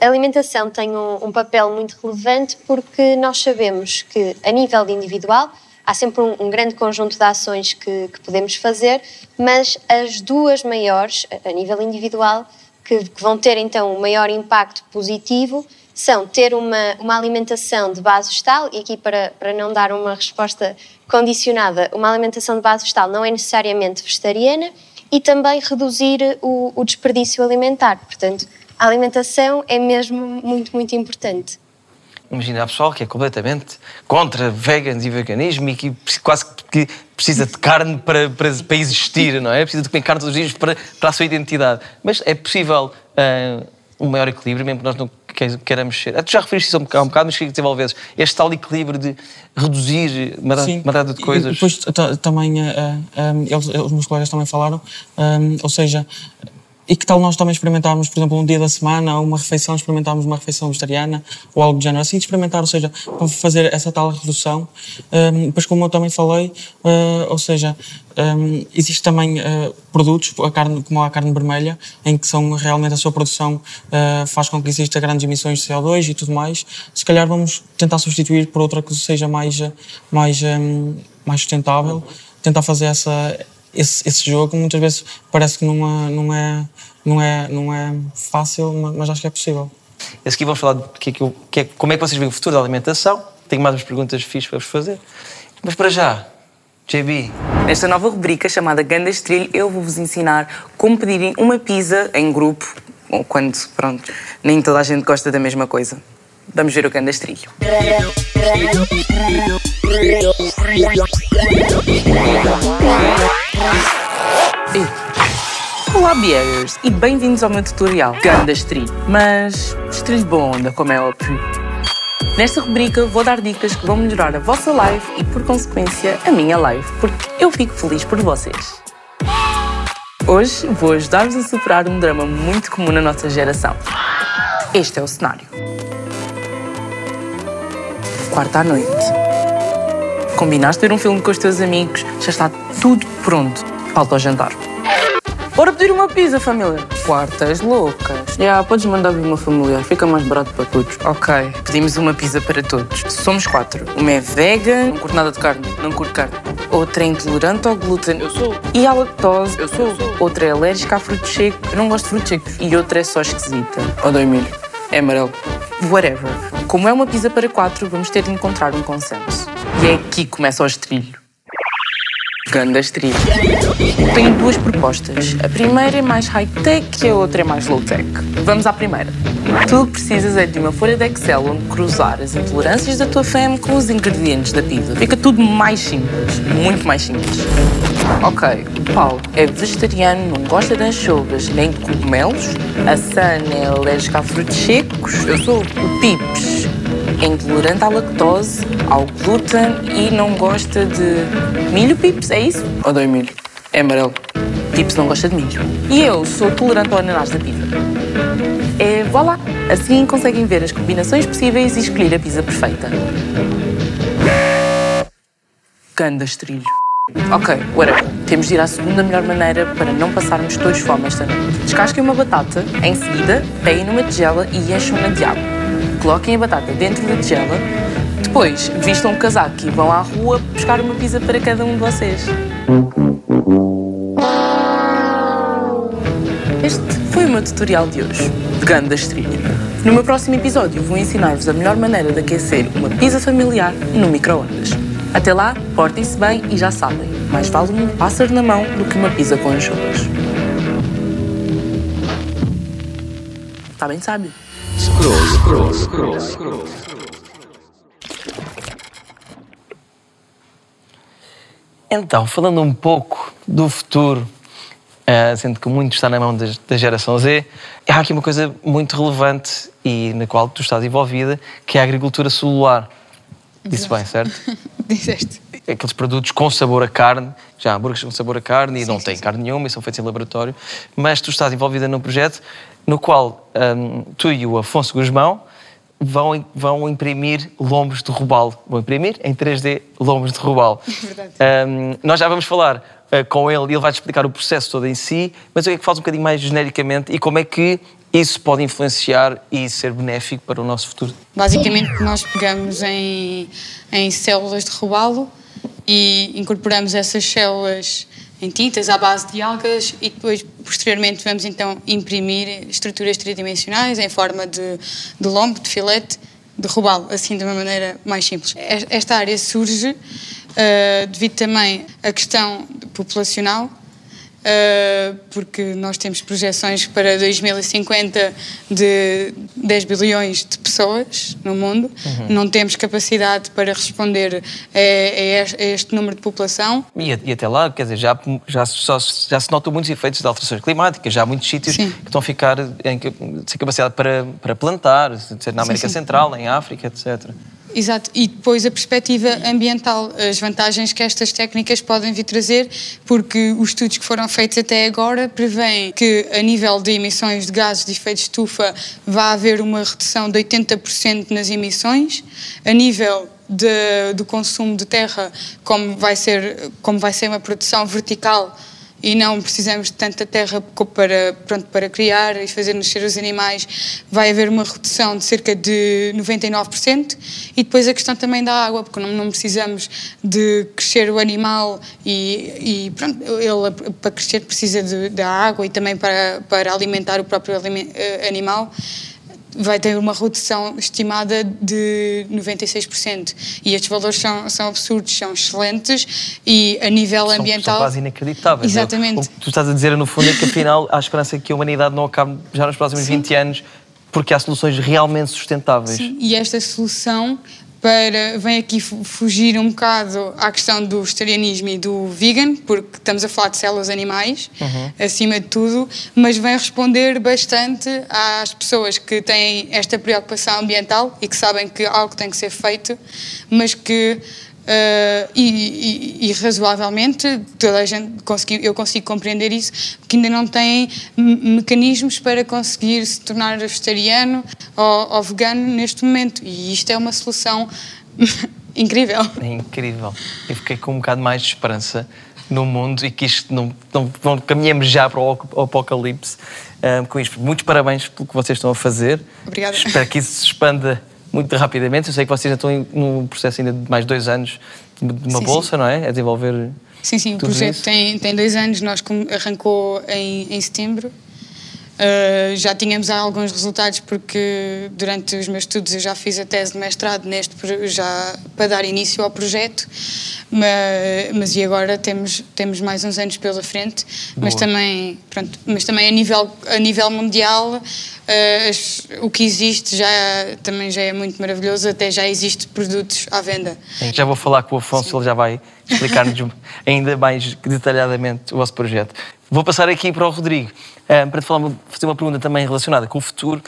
a alimentação tem um, um papel muito relevante porque nós sabemos que, a nível individual, há sempre um, um grande conjunto de ações que, que podemos fazer, mas as duas maiores, a- a nível individual, que, que vão ter então um maior impacto positivo, são ter uma, uma alimentação de base vegetal, e aqui para, para não dar uma resposta condicionada, uma alimentação de base vegetal não é necessariamente vegetariana, e também reduzir o, o desperdício alimentar. Portanto, a alimentação é mesmo muito, muito importante. Imagina, há pessoal que é completamente contra veganos e veganismo e que quase que precisa de carne para, para, para existir, não é? Precisa de comer carne todos os dias para, para a sua identidade. Mas é possível ah, um maior equilíbrio, mesmo que nós não que- queiramos ser. Ah, Tu já referiste isso há um bocado, um mas queria que desenvolvesses. Este tal equilíbrio de reduzir uma, Sim. uma data de E coisas. depois ta- também, eh, eh, um, eles, os meus colegas também falaram, um, ou seja, e que tal nós também experimentarmos, por exemplo, um dia da semana, uma refeição, experimentarmos uma refeição vegetariana ou algo do género, assim, experimentar, ou seja, para fazer essa tal redução. Um, depois, como eu também falei, eh, ou seja, um, existe também eh, produtos, a carne, como a carne vermelha, em que são realmente a sua produção eh, faz com que exista grandes emissões de CO2 e tudo mais. Se calhar vamos tentar substituir por outra que seja mais, mais, um, mais sustentável, tentar fazer essa, esse, esse jogo. Muitas vezes parece que não é, não é, não é, não é fácil, mas, acho que é possível. A seguir vamos falar de que é que que é- como é que vocês veem o futuro da alimentação. Tenho mais umas perguntas fixas para vos fazer. Mas para já, JB, Nesta nova rubrica chamada Gandas Trilho, eu vou-vos ensinar como pedirem uma pizza em grupo, ou quando, pronto, nem toda a gente gosta da mesma coisa. Vamos ver o Gandas Trilho. Olá, Beers, e bem-vindos ao meu tutorial Gandas Trilho. Mas, trilho boa onda, como é óbvio. Nesta rubrica vou dar dicas que vão melhorar a vossa live e, por consequência, a minha live, porque eu fico feliz por vocês. Hoje vou ajudar-vos a superar um drama muito comum na nossa geração. Este é o cenário. Quarta à noite. Combinaste ver um filme com os teus amigos, já está tudo pronto. Falta o jantar. Bora pedir uma pizza, família. Quartas loucas. Já, podes mandar vir uma familiar, fica mais barato para todos. Ok, pedimos uma pizza para todos. Somos quatro. Uma é vegan, não curto nada de carne, não curto carne. Outra é intolerante ao glúten. Eu sou. E à lactose. Eu sou. Outra é alérgica a frutos secos. Eu não gosto de frutos secos. E outra é só esquisita. Odeio milho. É amarelo. Whatever. Como é uma pizza para quatro, vamos ter de encontrar um consenso. E é aqui que começa o estrilho. Ganda estrilho. Tenho duas propostas. A primeira é mais high-tech e a outra é mais low-tech. Vamos à primeira. Que precisas é de uma folha de Excel onde cruzar as intolerâncias da tua fame com os ingredientes da pizza. Fica tudo mais simples. Muito mais simples. Ok, o Paulo é vegetariano, não gosta de anchovas nem de cogumelos. A Sana é alérgica a frutos secos. Eu sou. O Pips é intolerante à lactose, ao glúten e não gosta de milho pips, é isso? Odeio milho. É amarelo. Pips não gosta de milho. E eu sou tolerante ao ananás da pizza. É, voilà. Assim conseguem ver as combinações possíveis e escolher a pizza perfeita. Ganda estrilho. Ok, whatever. Temos de ir à segunda melhor maneira para não passarmos todos fome esta noite. Descasquem uma batata, em seguida, peguem numa tigela e enchem-na de água. Coloquem a batata dentro da tigela, depois vistam um casaco e vão à rua buscar uma pizza para cada um de vocês. Este foi o meu tutorial de hoje, de Ganda Estrilha. No meu próximo episódio vou ensinar-vos a melhor maneira de aquecer uma pizza familiar no micro-ondas. Até lá, portem-se bem e já sabem, mais vale um pássaro na mão do que uma pizza com anchovas. Está bem sábio? Scroll, scroll, scroll. Então, falando um pouco do futuro, eh, sendo que muito está na mão da geração Z, há aqui uma coisa muito relevante e na qual tu estás envolvida, que é a agricultura celular. Disse bem, certo? [LAUGHS] Disseste. Aqueles produtos com sabor a carne, já hambúrgueres com sabor a carne e não têm carne nenhuma e são feitos em laboratório, mas tu estás envolvida num projeto no qual hum, tu e o Afonso Guzmão vão, vão imprimir lombos de robalo. Vão imprimir em 3D lombos de robalo. [LAUGHS] Verdade. Um, nós já vamos falar uh, com ele e ele vai-te explicar o processo todo em si, mas eu quero que fales um bocadinho mais genericamente e como é que isso pode influenciar e ser benéfico para o nosso futuro. Basicamente, nós pegamos em, em células de robalo e incorporamos essas células em tintas à base de algas e depois, posteriormente, vamos então imprimir estruturas tridimensionais em forma de, de lombo, de filete, de robalo, assim de uma maneira mais simples. Es- Esta área surge ah, devido também à questão populacional, Uh, porque nós temos projeções para 2050 de 10 bilhões de pessoas no mundo. Uhum. Não temos capacidade para responder a, a este- número de população. E, e até lá, quer dizer, já, já, só- já se notam muitos efeitos de alterações climáticas, já há muitos sítios que estão a ficar em, sem capacidade para, para plantar, na Sim, América sim. Central, em África, etc. Exato, e depois a perspectiva ambiental, as vantagens que estas técnicas podem vir trazer, porque os estudos que foram feitos até agora prevêem que, a nível de emissões de gases de efeito de estufa, vai haver uma redução de 80% nas emissões, a nível de- do consumo de terra, como vai, ser, como vai ser uma produção vertical e não precisamos de tanta terra para, pronto, para criar e fazer nascer os animais, vai haver uma redução de cerca de 99%. E depois a questão também da água, porque não, não precisamos de crescer o animal e, e pronto, ele para crescer precisa da água e também para, para alimentar o próprio eh, animal vai ter uma redução estimada de 96%. E estes valores são, são absurdos, são excelentes e a nível São, ambiental... são quase inacreditáveis. Exatamente. O que tu estás a dizer, no fundo, é que afinal há esperança que a humanidade não acabe já nos próximos Sim. 20 anos, porque há soluções realmente sustentáveis. Sim, e esta solução para vem aqui fu- fugir um bocado à questão do vegetarianismo e do vegan, porque estamos a falar de células animais, acima de tudo, mas vem responder bastante às pessoas que têm esta preocupação ambiental e que sabem que algo tem que ser feito, mas que eh, e, e- e razoavelmente toda a gente consegui, eu consigo compreender isso que ainda não têm me- mecanismos para conseguir se tornar vegetariano ou, ou vegano neste momento e isto é uma solução [LAUGHS] incrível É incrível. Eu fiquei com um bocado mais de esperança no mundo e que isto não, não, não caminhamos já para o ap- apocalipse ahm, com isto. Muitos parabéns pelo que vocês estão a fazer. Obrigada. Espero que isso se expanda muito rapidamente. Eu sei que vocês estão num processo ainda de mais dois anos de uma Sim, bolsa, sim. não é? A desenvolver. Sim, sim, o projeto isso. tem, tem dois anos, nós arrancou em, em setembro. Uh, já tínhamos alguns resultados porque durante os meus estudos eu já fiz a tese de mestrado neste já para dar início ao projeto mas, mas e agora temos temos mais uns anos pela frente mas Boa. também pronto mas também a nível a nível mundial uh, as- o que existe já também já é muito maravilhoso até já existe produtos à venda Sim, Já vou falar com o Afonso, ele já vai explicar-nos [LAUGHS] ainda mais detalhadamente o vosso projeto. Vou passar aqui para o Rodrigo, eh, para te falar, fazer uma pergunta também relacionada com o futuro,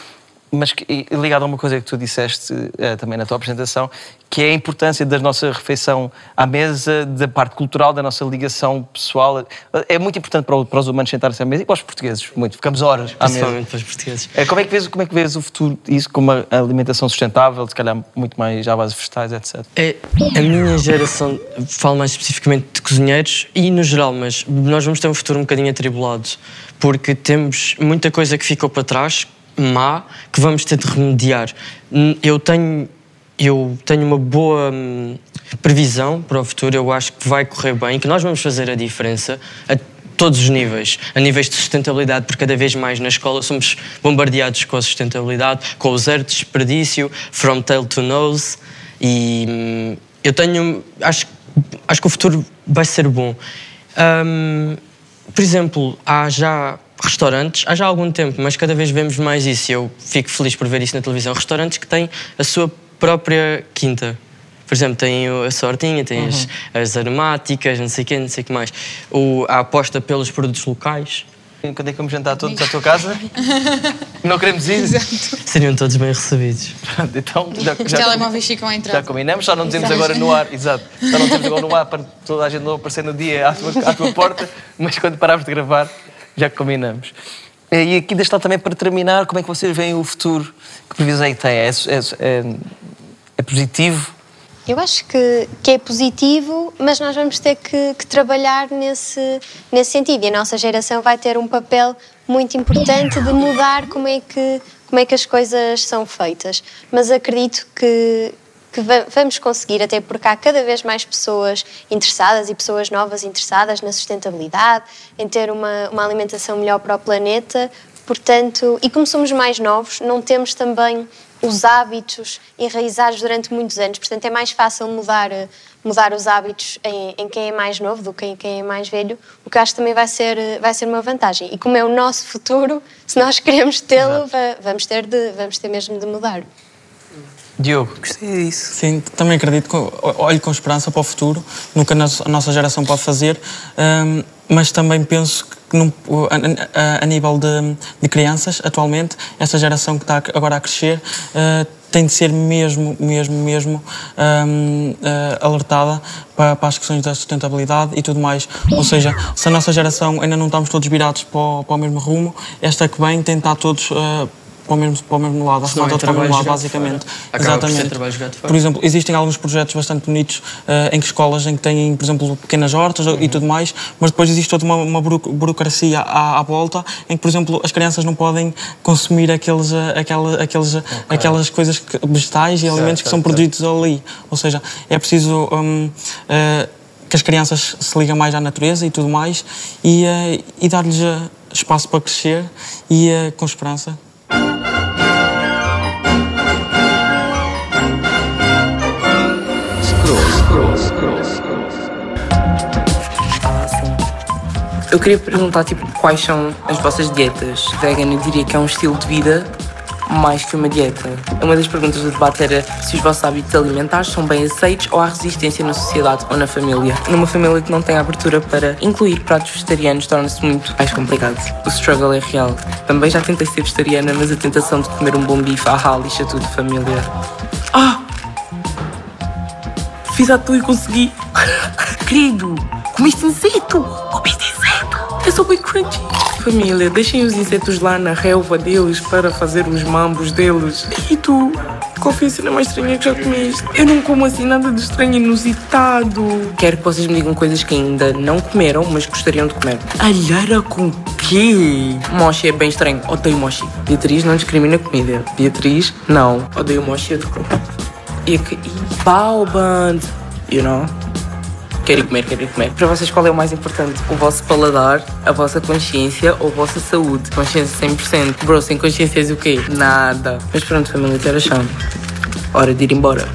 mas que, ligada a uma coisa que tu disseste eh, também na tua apresentação, que é a importância da nossa refeição à mesa, da parte cultural, da nossa ligação pessoal. É muito importante para, o- para os humanos sentarem-se à mesa e para os portugueses, muito. Ficamos horas à mesa. Principalmente para os portugueses. Eh, Como é, que vês, como é que vês o futuro disso, com uma alimentação sustentável, se calhar muito mais à base de vegetais, etc? É, a minha geração, falo mais especificamente de cozinheiros e no geral, mas nós vamos ter um futuro um bocadinho atribulado, porque temos muita coisa que ficou para trás, má, que vamos ter de remediar. N- Eu tenho, eu tenho uma boa hum, previsão para o futuro, eu acho que vai correr bem, que nós vamos fazer a diferença a todos os níveis, a níveis de sustentabilidade, porque cada vez mais na escola somos bombardeados com a sustentabilidade, com o zero desperdício, from tail to nose, e hum, eu tenho, acho, acho que o futuro vai ser bom. Hum, por exemplo, há já restaurantes, há já algum tempo, mas cada vez vemos mais isso e eu fico feliz por ver isso na televisão. Restaurantes que têm a sua própria quinta. Por exemplo, tem a sortinha, tem as, as aromáticas, não sei o quê, não sei o que mais. O, a aposta pelos produtos locais. Quando é que vamos jantar todos à tua casa? [LAUGHS] Não queremos ir? Seriam todos bem recebidos. Pronto, então já, os já, telemóveis ficam a já combinamos, só não dizemos Exato. agora no ar, exato. Só não dizemos agora no ar para toda a gente não aparecer no dia à tua, à tua porta, mas quando pararmos de gravar, já combinamos. Eh, E aqui deixa também para terminar, como é que vocês veem o futuro? Que previsão é que têm? É, é, é, é positivo? Eu acho que, que é positivo, mas nós vamos ter que, que trabalhar nesse, nesse sentido. E a nossa geração vai ter um papel muito importante de mudar como é que, como é que as coisas são feitas. Mas acredito que, que va- vamos conseguir, até porque há cada vez mais pessoas interessadas e pessoas novas interessadas na sustentabilidade, em ter uma, uma alimentação melhor para o planeta. Portanto, e como somos mais novos, não temos também os hábitos enraizados durante muitos anos. Portanto, é mais fácil mudar, mudar os hábitos em, em quem é mais novo do que em quem é mais velho, o que acho que também vai ser, vai ser uma vantagem. E como é o nosso futuro, se nós queremos tê-lo, va- vamos ter, de, vamos ter mesmo de mudar. Diogo. Gostei disso. Sim, também acredito olho com esperança para o futuro, no que a nossa, geração pode fazer, hum, mas também penso que num- a, a- a nível de, de crianças, atualmente, essa geração que está agora a crescer uh, tem de ser mesmo, mesmo, mesmo hum, uh, alertada para, para as questões da sustentabilidade e tudo mais. Ou seja, se a nossa geração ainda não estamos todos virados para o, para o mesmo rumo, esta que vem tem de estar todos uh, para o mesmo, para o mesmo lado, é todos para o mesmo lado, basicamente. fora. Acaba por. Por exemplo, existem alguns projetos bastante bonitos eh, em que escolas em que têm, por exemplo, pequenas hortas Uhum. e tudo mais, mas depois existe toda uma, uma buro- burocracia à, à volta em que, por exemplo, as crianças não podem consumir aqueles, eh, aquela, aqueles, aquelas coisas que, vegetais e Certo, alimentos que são certo, produzidos ali. Ou seja, é preciso hum, eh, que as crianças se liguem mais à natureza e tudo mais e, eh, e dar-lhes eh, espaço para crescer e eh, com esperança. Eu queria perguntar, tipo, quais são as vossas dietas? Vegan, eu diria que é um estilo de vida mais que uma dieta. Uma das perguntas do debate era se os vossos hábitos alimentares são bem aceitos ou há resistência na sociedade ou na família. Numa família que não tem abertura para incluir pratos vegetarianos torna-se muito mais complicado. O struggle é real. Também já tentei ser vegetariana, mas a tentação de comer um bom bife à lixa tudo familiar. Ah! Fiz a tu e consegui. [LAUGHS] Querido, comeste inseto! Comeste inseto! É só bem crunchy. Família, deixem os insetos lá na relva deles para fazer os mambos deles. E tu? Qual foi cena mais estranha que já comeste? Eu não como assim nada de estranho inusitado. Quero que vocês me digam coisas que ainda não comeram, mas gostariam de comer. Alhara com quê? Mochi é bem estranho. Odeio mochi. Beatriz não discrimina comida. Beatriz, não. Odeio mochi. Eu e que baoband, you know? Quero ir comer, quero ir comer. Para vocês, qual é o mais importante? O vosso paladar, a vossa consciência ou a vossa saúde? Consciência 100%. Bro, sem consciência és o quê? Nada. Mas pronto, família, que horas são? Hora de ir embora.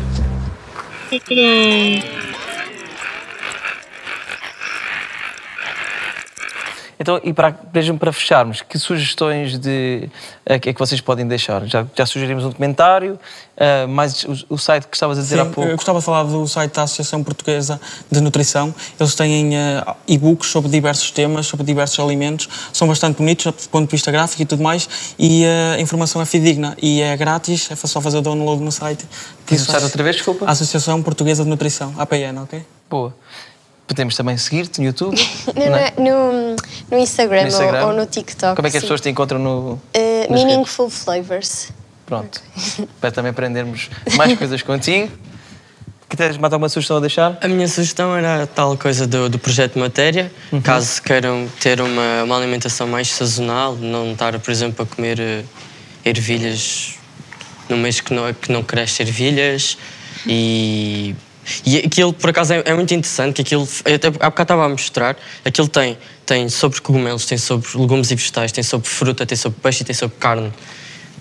Então, e para, mesmo para fecharmos, que sugestões de, é que é vocês podem deixar? Já, já sugerimos um documentário, uh, mais o, o, site que estavas a dizer Sim, há pouco. Eu gostava de falar do site da Associação Portuguesa de Nutrição. Eles têm uh, e-books sobre diversos temas, sobre diversos alimentos. São bastante bonitos, do ponto de vista gráfico e tudo mais. E uh, a informação é fidedigna e é grátis, é só fazer download no site. Diz o site outra vez, desculpa? Associação Portuguesa de Nutrição, APN, ok? Boa. Podemos também seguir-te no YouTube? [LAUGHS] no, no, no, Instagram, no Instagram. Ou, no TikTok. Como é que as sim. pessoas te encontram no. Uh, meaningful redes? Flavors. Pronto. Para também aprendermos mais [LAUGHS] coisas contigo. Que tens mais alguma sugestão a deixar? A minha sugestão era tal coisa do, do projeto Matéria. Uhum. Caso queiram ter uma, uma alimentação mais sazonal, não estar, por exemplo, a comer uh, ervilhas no mês que não, que não cresce ervilhas e e aquilo, por acaso, é, é muito interessante, que aquilo, até há bocado estava a mostrar, aquilo tem, tem sobre cogumelos, tem sobre legumes e vegetais, tem sobre fruta, tem sobre peixe e tem sobre carne.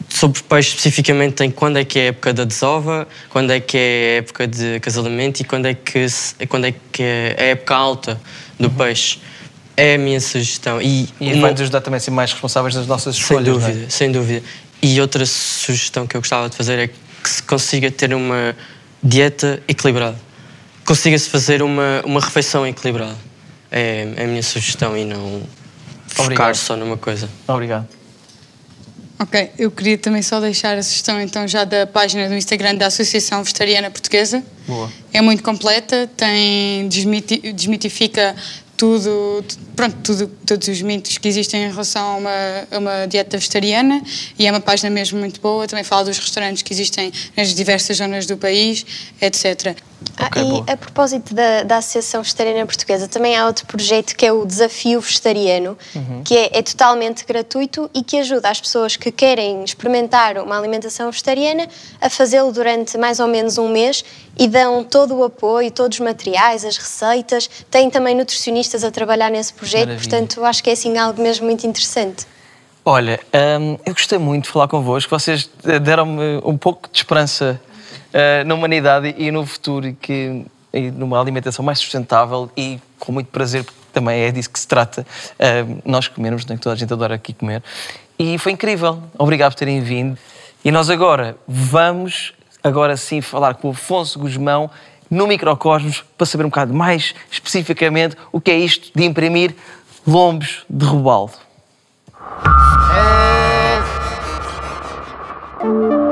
Sobre peixe, especificamente, tem quando é que é a época da desova, quando é que é a época de casalamento e quando é que, quando é, que é a época alta do uhum. peixe. É a minha sugestão. E, e uma... vai-nos ajudar também a ser mais responsáveis nas nossas escolhas, Sem dúvida, é? sem dúvida. E outra sugestão que eu gostava de fazer é que se consiga ter uma dieta equilibrada. Consiga-se fazer uma, uma refeição equilibrada. É, é a minha sugestão e não focar Obrigado. só numa coisa. Obrigado. Ok, eu queria também só deixar a sugestão então já da página do Instagram da Associação Vegetariana Portuguesa. Boa. É muito completa, tem desmiti desmitifica tudo, pronto, tudo, todos os mitos que existem em relação a uma, a uma, dieta vegetariana e é uma página mesmo muito boa. Também fala dos restaurantes que existem nas diversas zonas do país, etc. Ah, okay, e boa. a propósito da, da Associação Vegetariana Portuguesa, também há outro projeto que é o Desafio Vegetariano, uhum. que é, é, totalmente gratuito e que ajuda as pessoas que querem experimentar uma alimentação vegetariana a fazê-lo durante mais ou menos um mês e dão todo o apoio, todos os materiais, as receitas. Tem também nutricionistas a trabalhar nesse projeto, Maravilha. portanto acho que é assim algo mesmo muito interessante. Olha, hum, eu gostei muito de falar convosco. Vocês deram-me um pouco de esperança uh, na humanidade e no futuro e que e numa alimentação mais sustentável e com muito prazer, porque também é disso que se trata. Uh, nós comemos, né, que toda a gente adora aqui comer. E foi incrível. Obrigado por terem vindo. E nós agora vamos, agora sim, falar com o Afonso Guzmão no Microcosmos para saber um bocado mais especificamente o que é isto de imprimir lombos de robaldo. É...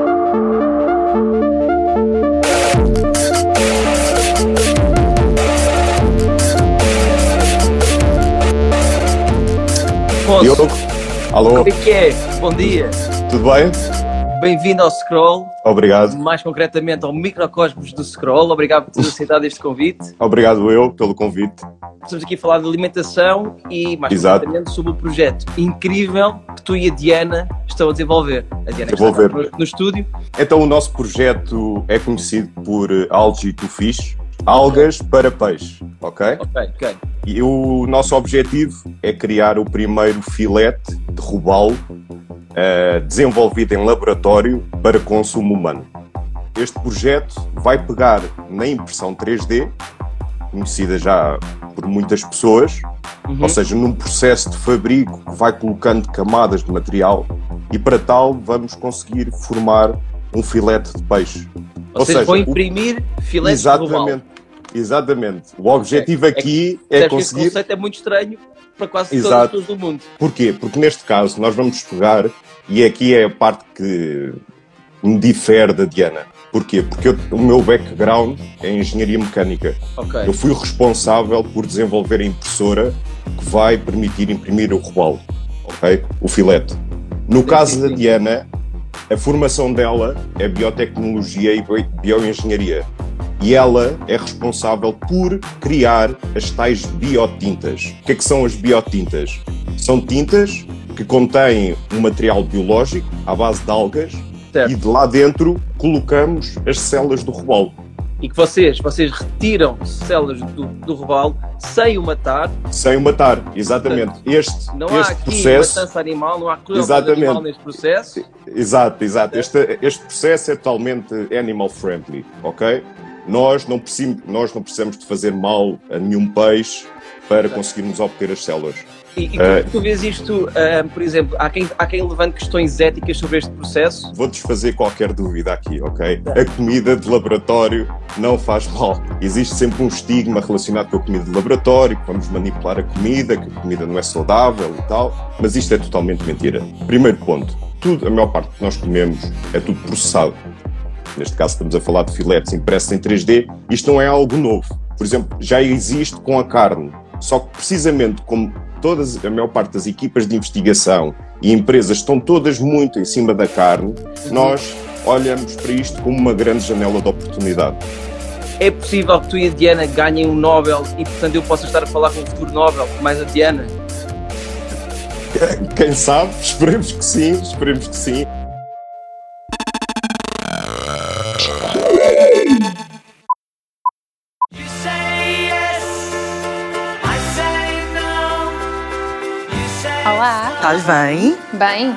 Afonso. Diogo. Alô. Como é que é? Bom dia. Tudo bem? Bem-vindo ao Scroll. Obrigado. Mais concretamente ao Microcosmos do Scroll. Obrigado por ter [LAUGHS] aceitado este convite. Obrigado eu pelo convite. Estamos aqui a falar de alimentação e mais Exato. concretamente sobre o projeto incrível que tu e a Diana estão a desenvolver. A Diana Desenvolver. está no estúdio. Então o nosso projeto é conhecido por Algae to Fish, algas para peixe, ok? Ok, ok. E o nosso objetivo é criar o primeiro filete de robalo uh, desenvolvido em laboratório para consumo humano. Este projeto vai pegar na impressão 3D conhecida já por muitas pessoas, Uhum. ou seja, num processo de fabrico que vai colocando camadas de material e para tal vamos conseguir formar um filete de peixe. Vocês vão o- imprimir filetes de robalo. Exatamente. Exatamente. O objetivo aqui é, Percebes que conseguir. Esse conceito é muito estranho para quase todas as Exato. pessoas do mundo. Porquê? Porque neste caso nós vamos pegar, e aqui é a parte que me difere da Diana. Porquê? Porque eu- o meu background é engenharia mecânica. Ok. Eu fui o responsável por desenvolver a impressora que vai permitir imprimir o robalo, ok? O filete. No caso da Diana, a formação dela é biotecnologia e bio- bioengenharia. E ela é responsável por criar as tais biotintas. O que é que são as biotintas? São tintas que contêm um material biológico à base de algas e de lá dentro colocamos as células do robalo. E que vocês, vocês retiram células do, do robalo sem o matar. Sem o matar, exatamente. Este, Não há este aqui processo. matança animal, não há crueldade Exatamente. animal neste processo. Exato, exato. Este, este processo é totalmente animal friendly, ok? Nós não, precisamos, nós não precisamos de fazer mal a nenhum peixe para conseguirmos obter as células. E, e como tu vês isto, ah, por exemplo, há quem, há quem levante questões éticas sobre este processo? Vou desfazer qualquer dúvida aqui, ok? A comida de laboratório não faz mal. Existe sempre um estigma relacionado com a comida de laboratório, que vamos manipular a comida, que a comida não é saudável e tal, mas isto é totalmente mentira. Primeiro ponto, tudo, a maior parte que nós comemos é tudo processado. Neste caso estamos a falar de filetes impressos em 3D. Isto não é algo novo. Por exemplo, já existe com a carne. Só que precisamente como todas, a maior parte das equipas de investigação e empresas estão todas muito em cima da carne, nós olhamos para isto como uma grande janela de oportunidade. É possível que tu e a Diana ganhem um Nobel e, portanto, eu possa estar a falar com um futuro Nobel, mais a Diana? Quem sabe? [LAUGHS] Esperemos que sim, esperemos que sim. Estás bem? Bem,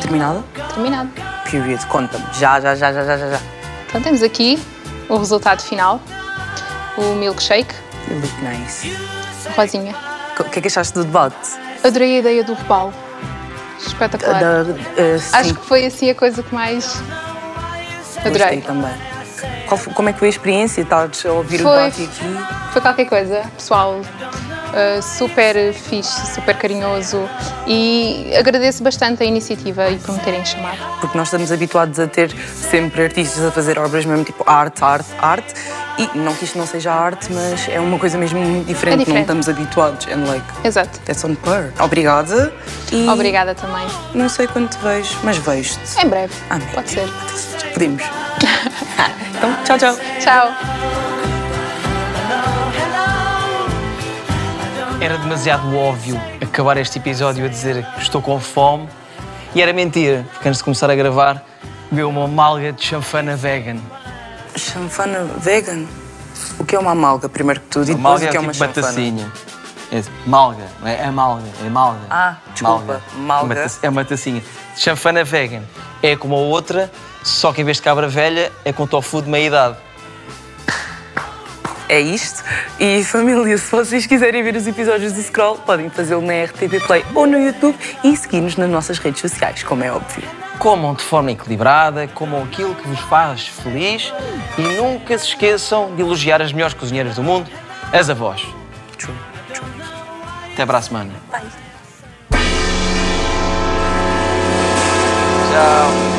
Terminada? terminado. Period, conta-me. Já, já, já, já, já, já, já. Então temos aqui o resultado final. O milkshake, You look nice. rosinha. O que é que achaste do debate? Adorei a ideia do robalo. Espetacular. Da- da- sim. Acho que foi assim a coisa que mais adorei. Gostei também. Qual como é que foi a experiência? Estás a ouvir o Foi, debate aqui? foi qualquer coisa, pessoal. Uh, super fixe, super carinhoso e agradeço bastante a iniciativa e por me terem chamado. Porque nós estamos habituados a ter sempre artistas a fazer obras mesmo tipo arte, arte, arte. E não que isto não seja arte, mas é uma coisa mesmo muito diferente. É diferente. Não estamos habituados. And like, Exato. that's on par. Obrigada. E Obrigada também. não sei quando te vejo, mas vejo-te. Em breve. Amém. Pode ser. Podemos. [LAUGHS] então, tchau, tchau. Tchau. Era demasiado óbvio acabar este episódio a dizer que estou com fome. E era mentira, porque antes de começar a gravar, bebeu uma malga de chanfana vegan. Chanfana vegan? O que é uma amalga, primeiro que tudo? E depois malga o é que é tipo uma chanfana? batacinha. É malga, não é? É malga, é malga. Ah, desculpa. Malga. É uma É uma tacinha. Chanfana vegan é como a outra, só que em vez de cabra velha, é com tofu de meia idade é isto. E família, se vocês quiserem ver os episódios do Scroll, podem fazê-lo na RTP Play ou no YouTube e seguir-nos nas nossas redes sociais, como é óbvio. Comam de forma equilibrada, comam aquilo que vos faz feliz e nunca se esqueçam de elogiar as melhores cozinheiras do mundo, as avós. Tchum, tchum. Até para a semana. Bye. Tchau.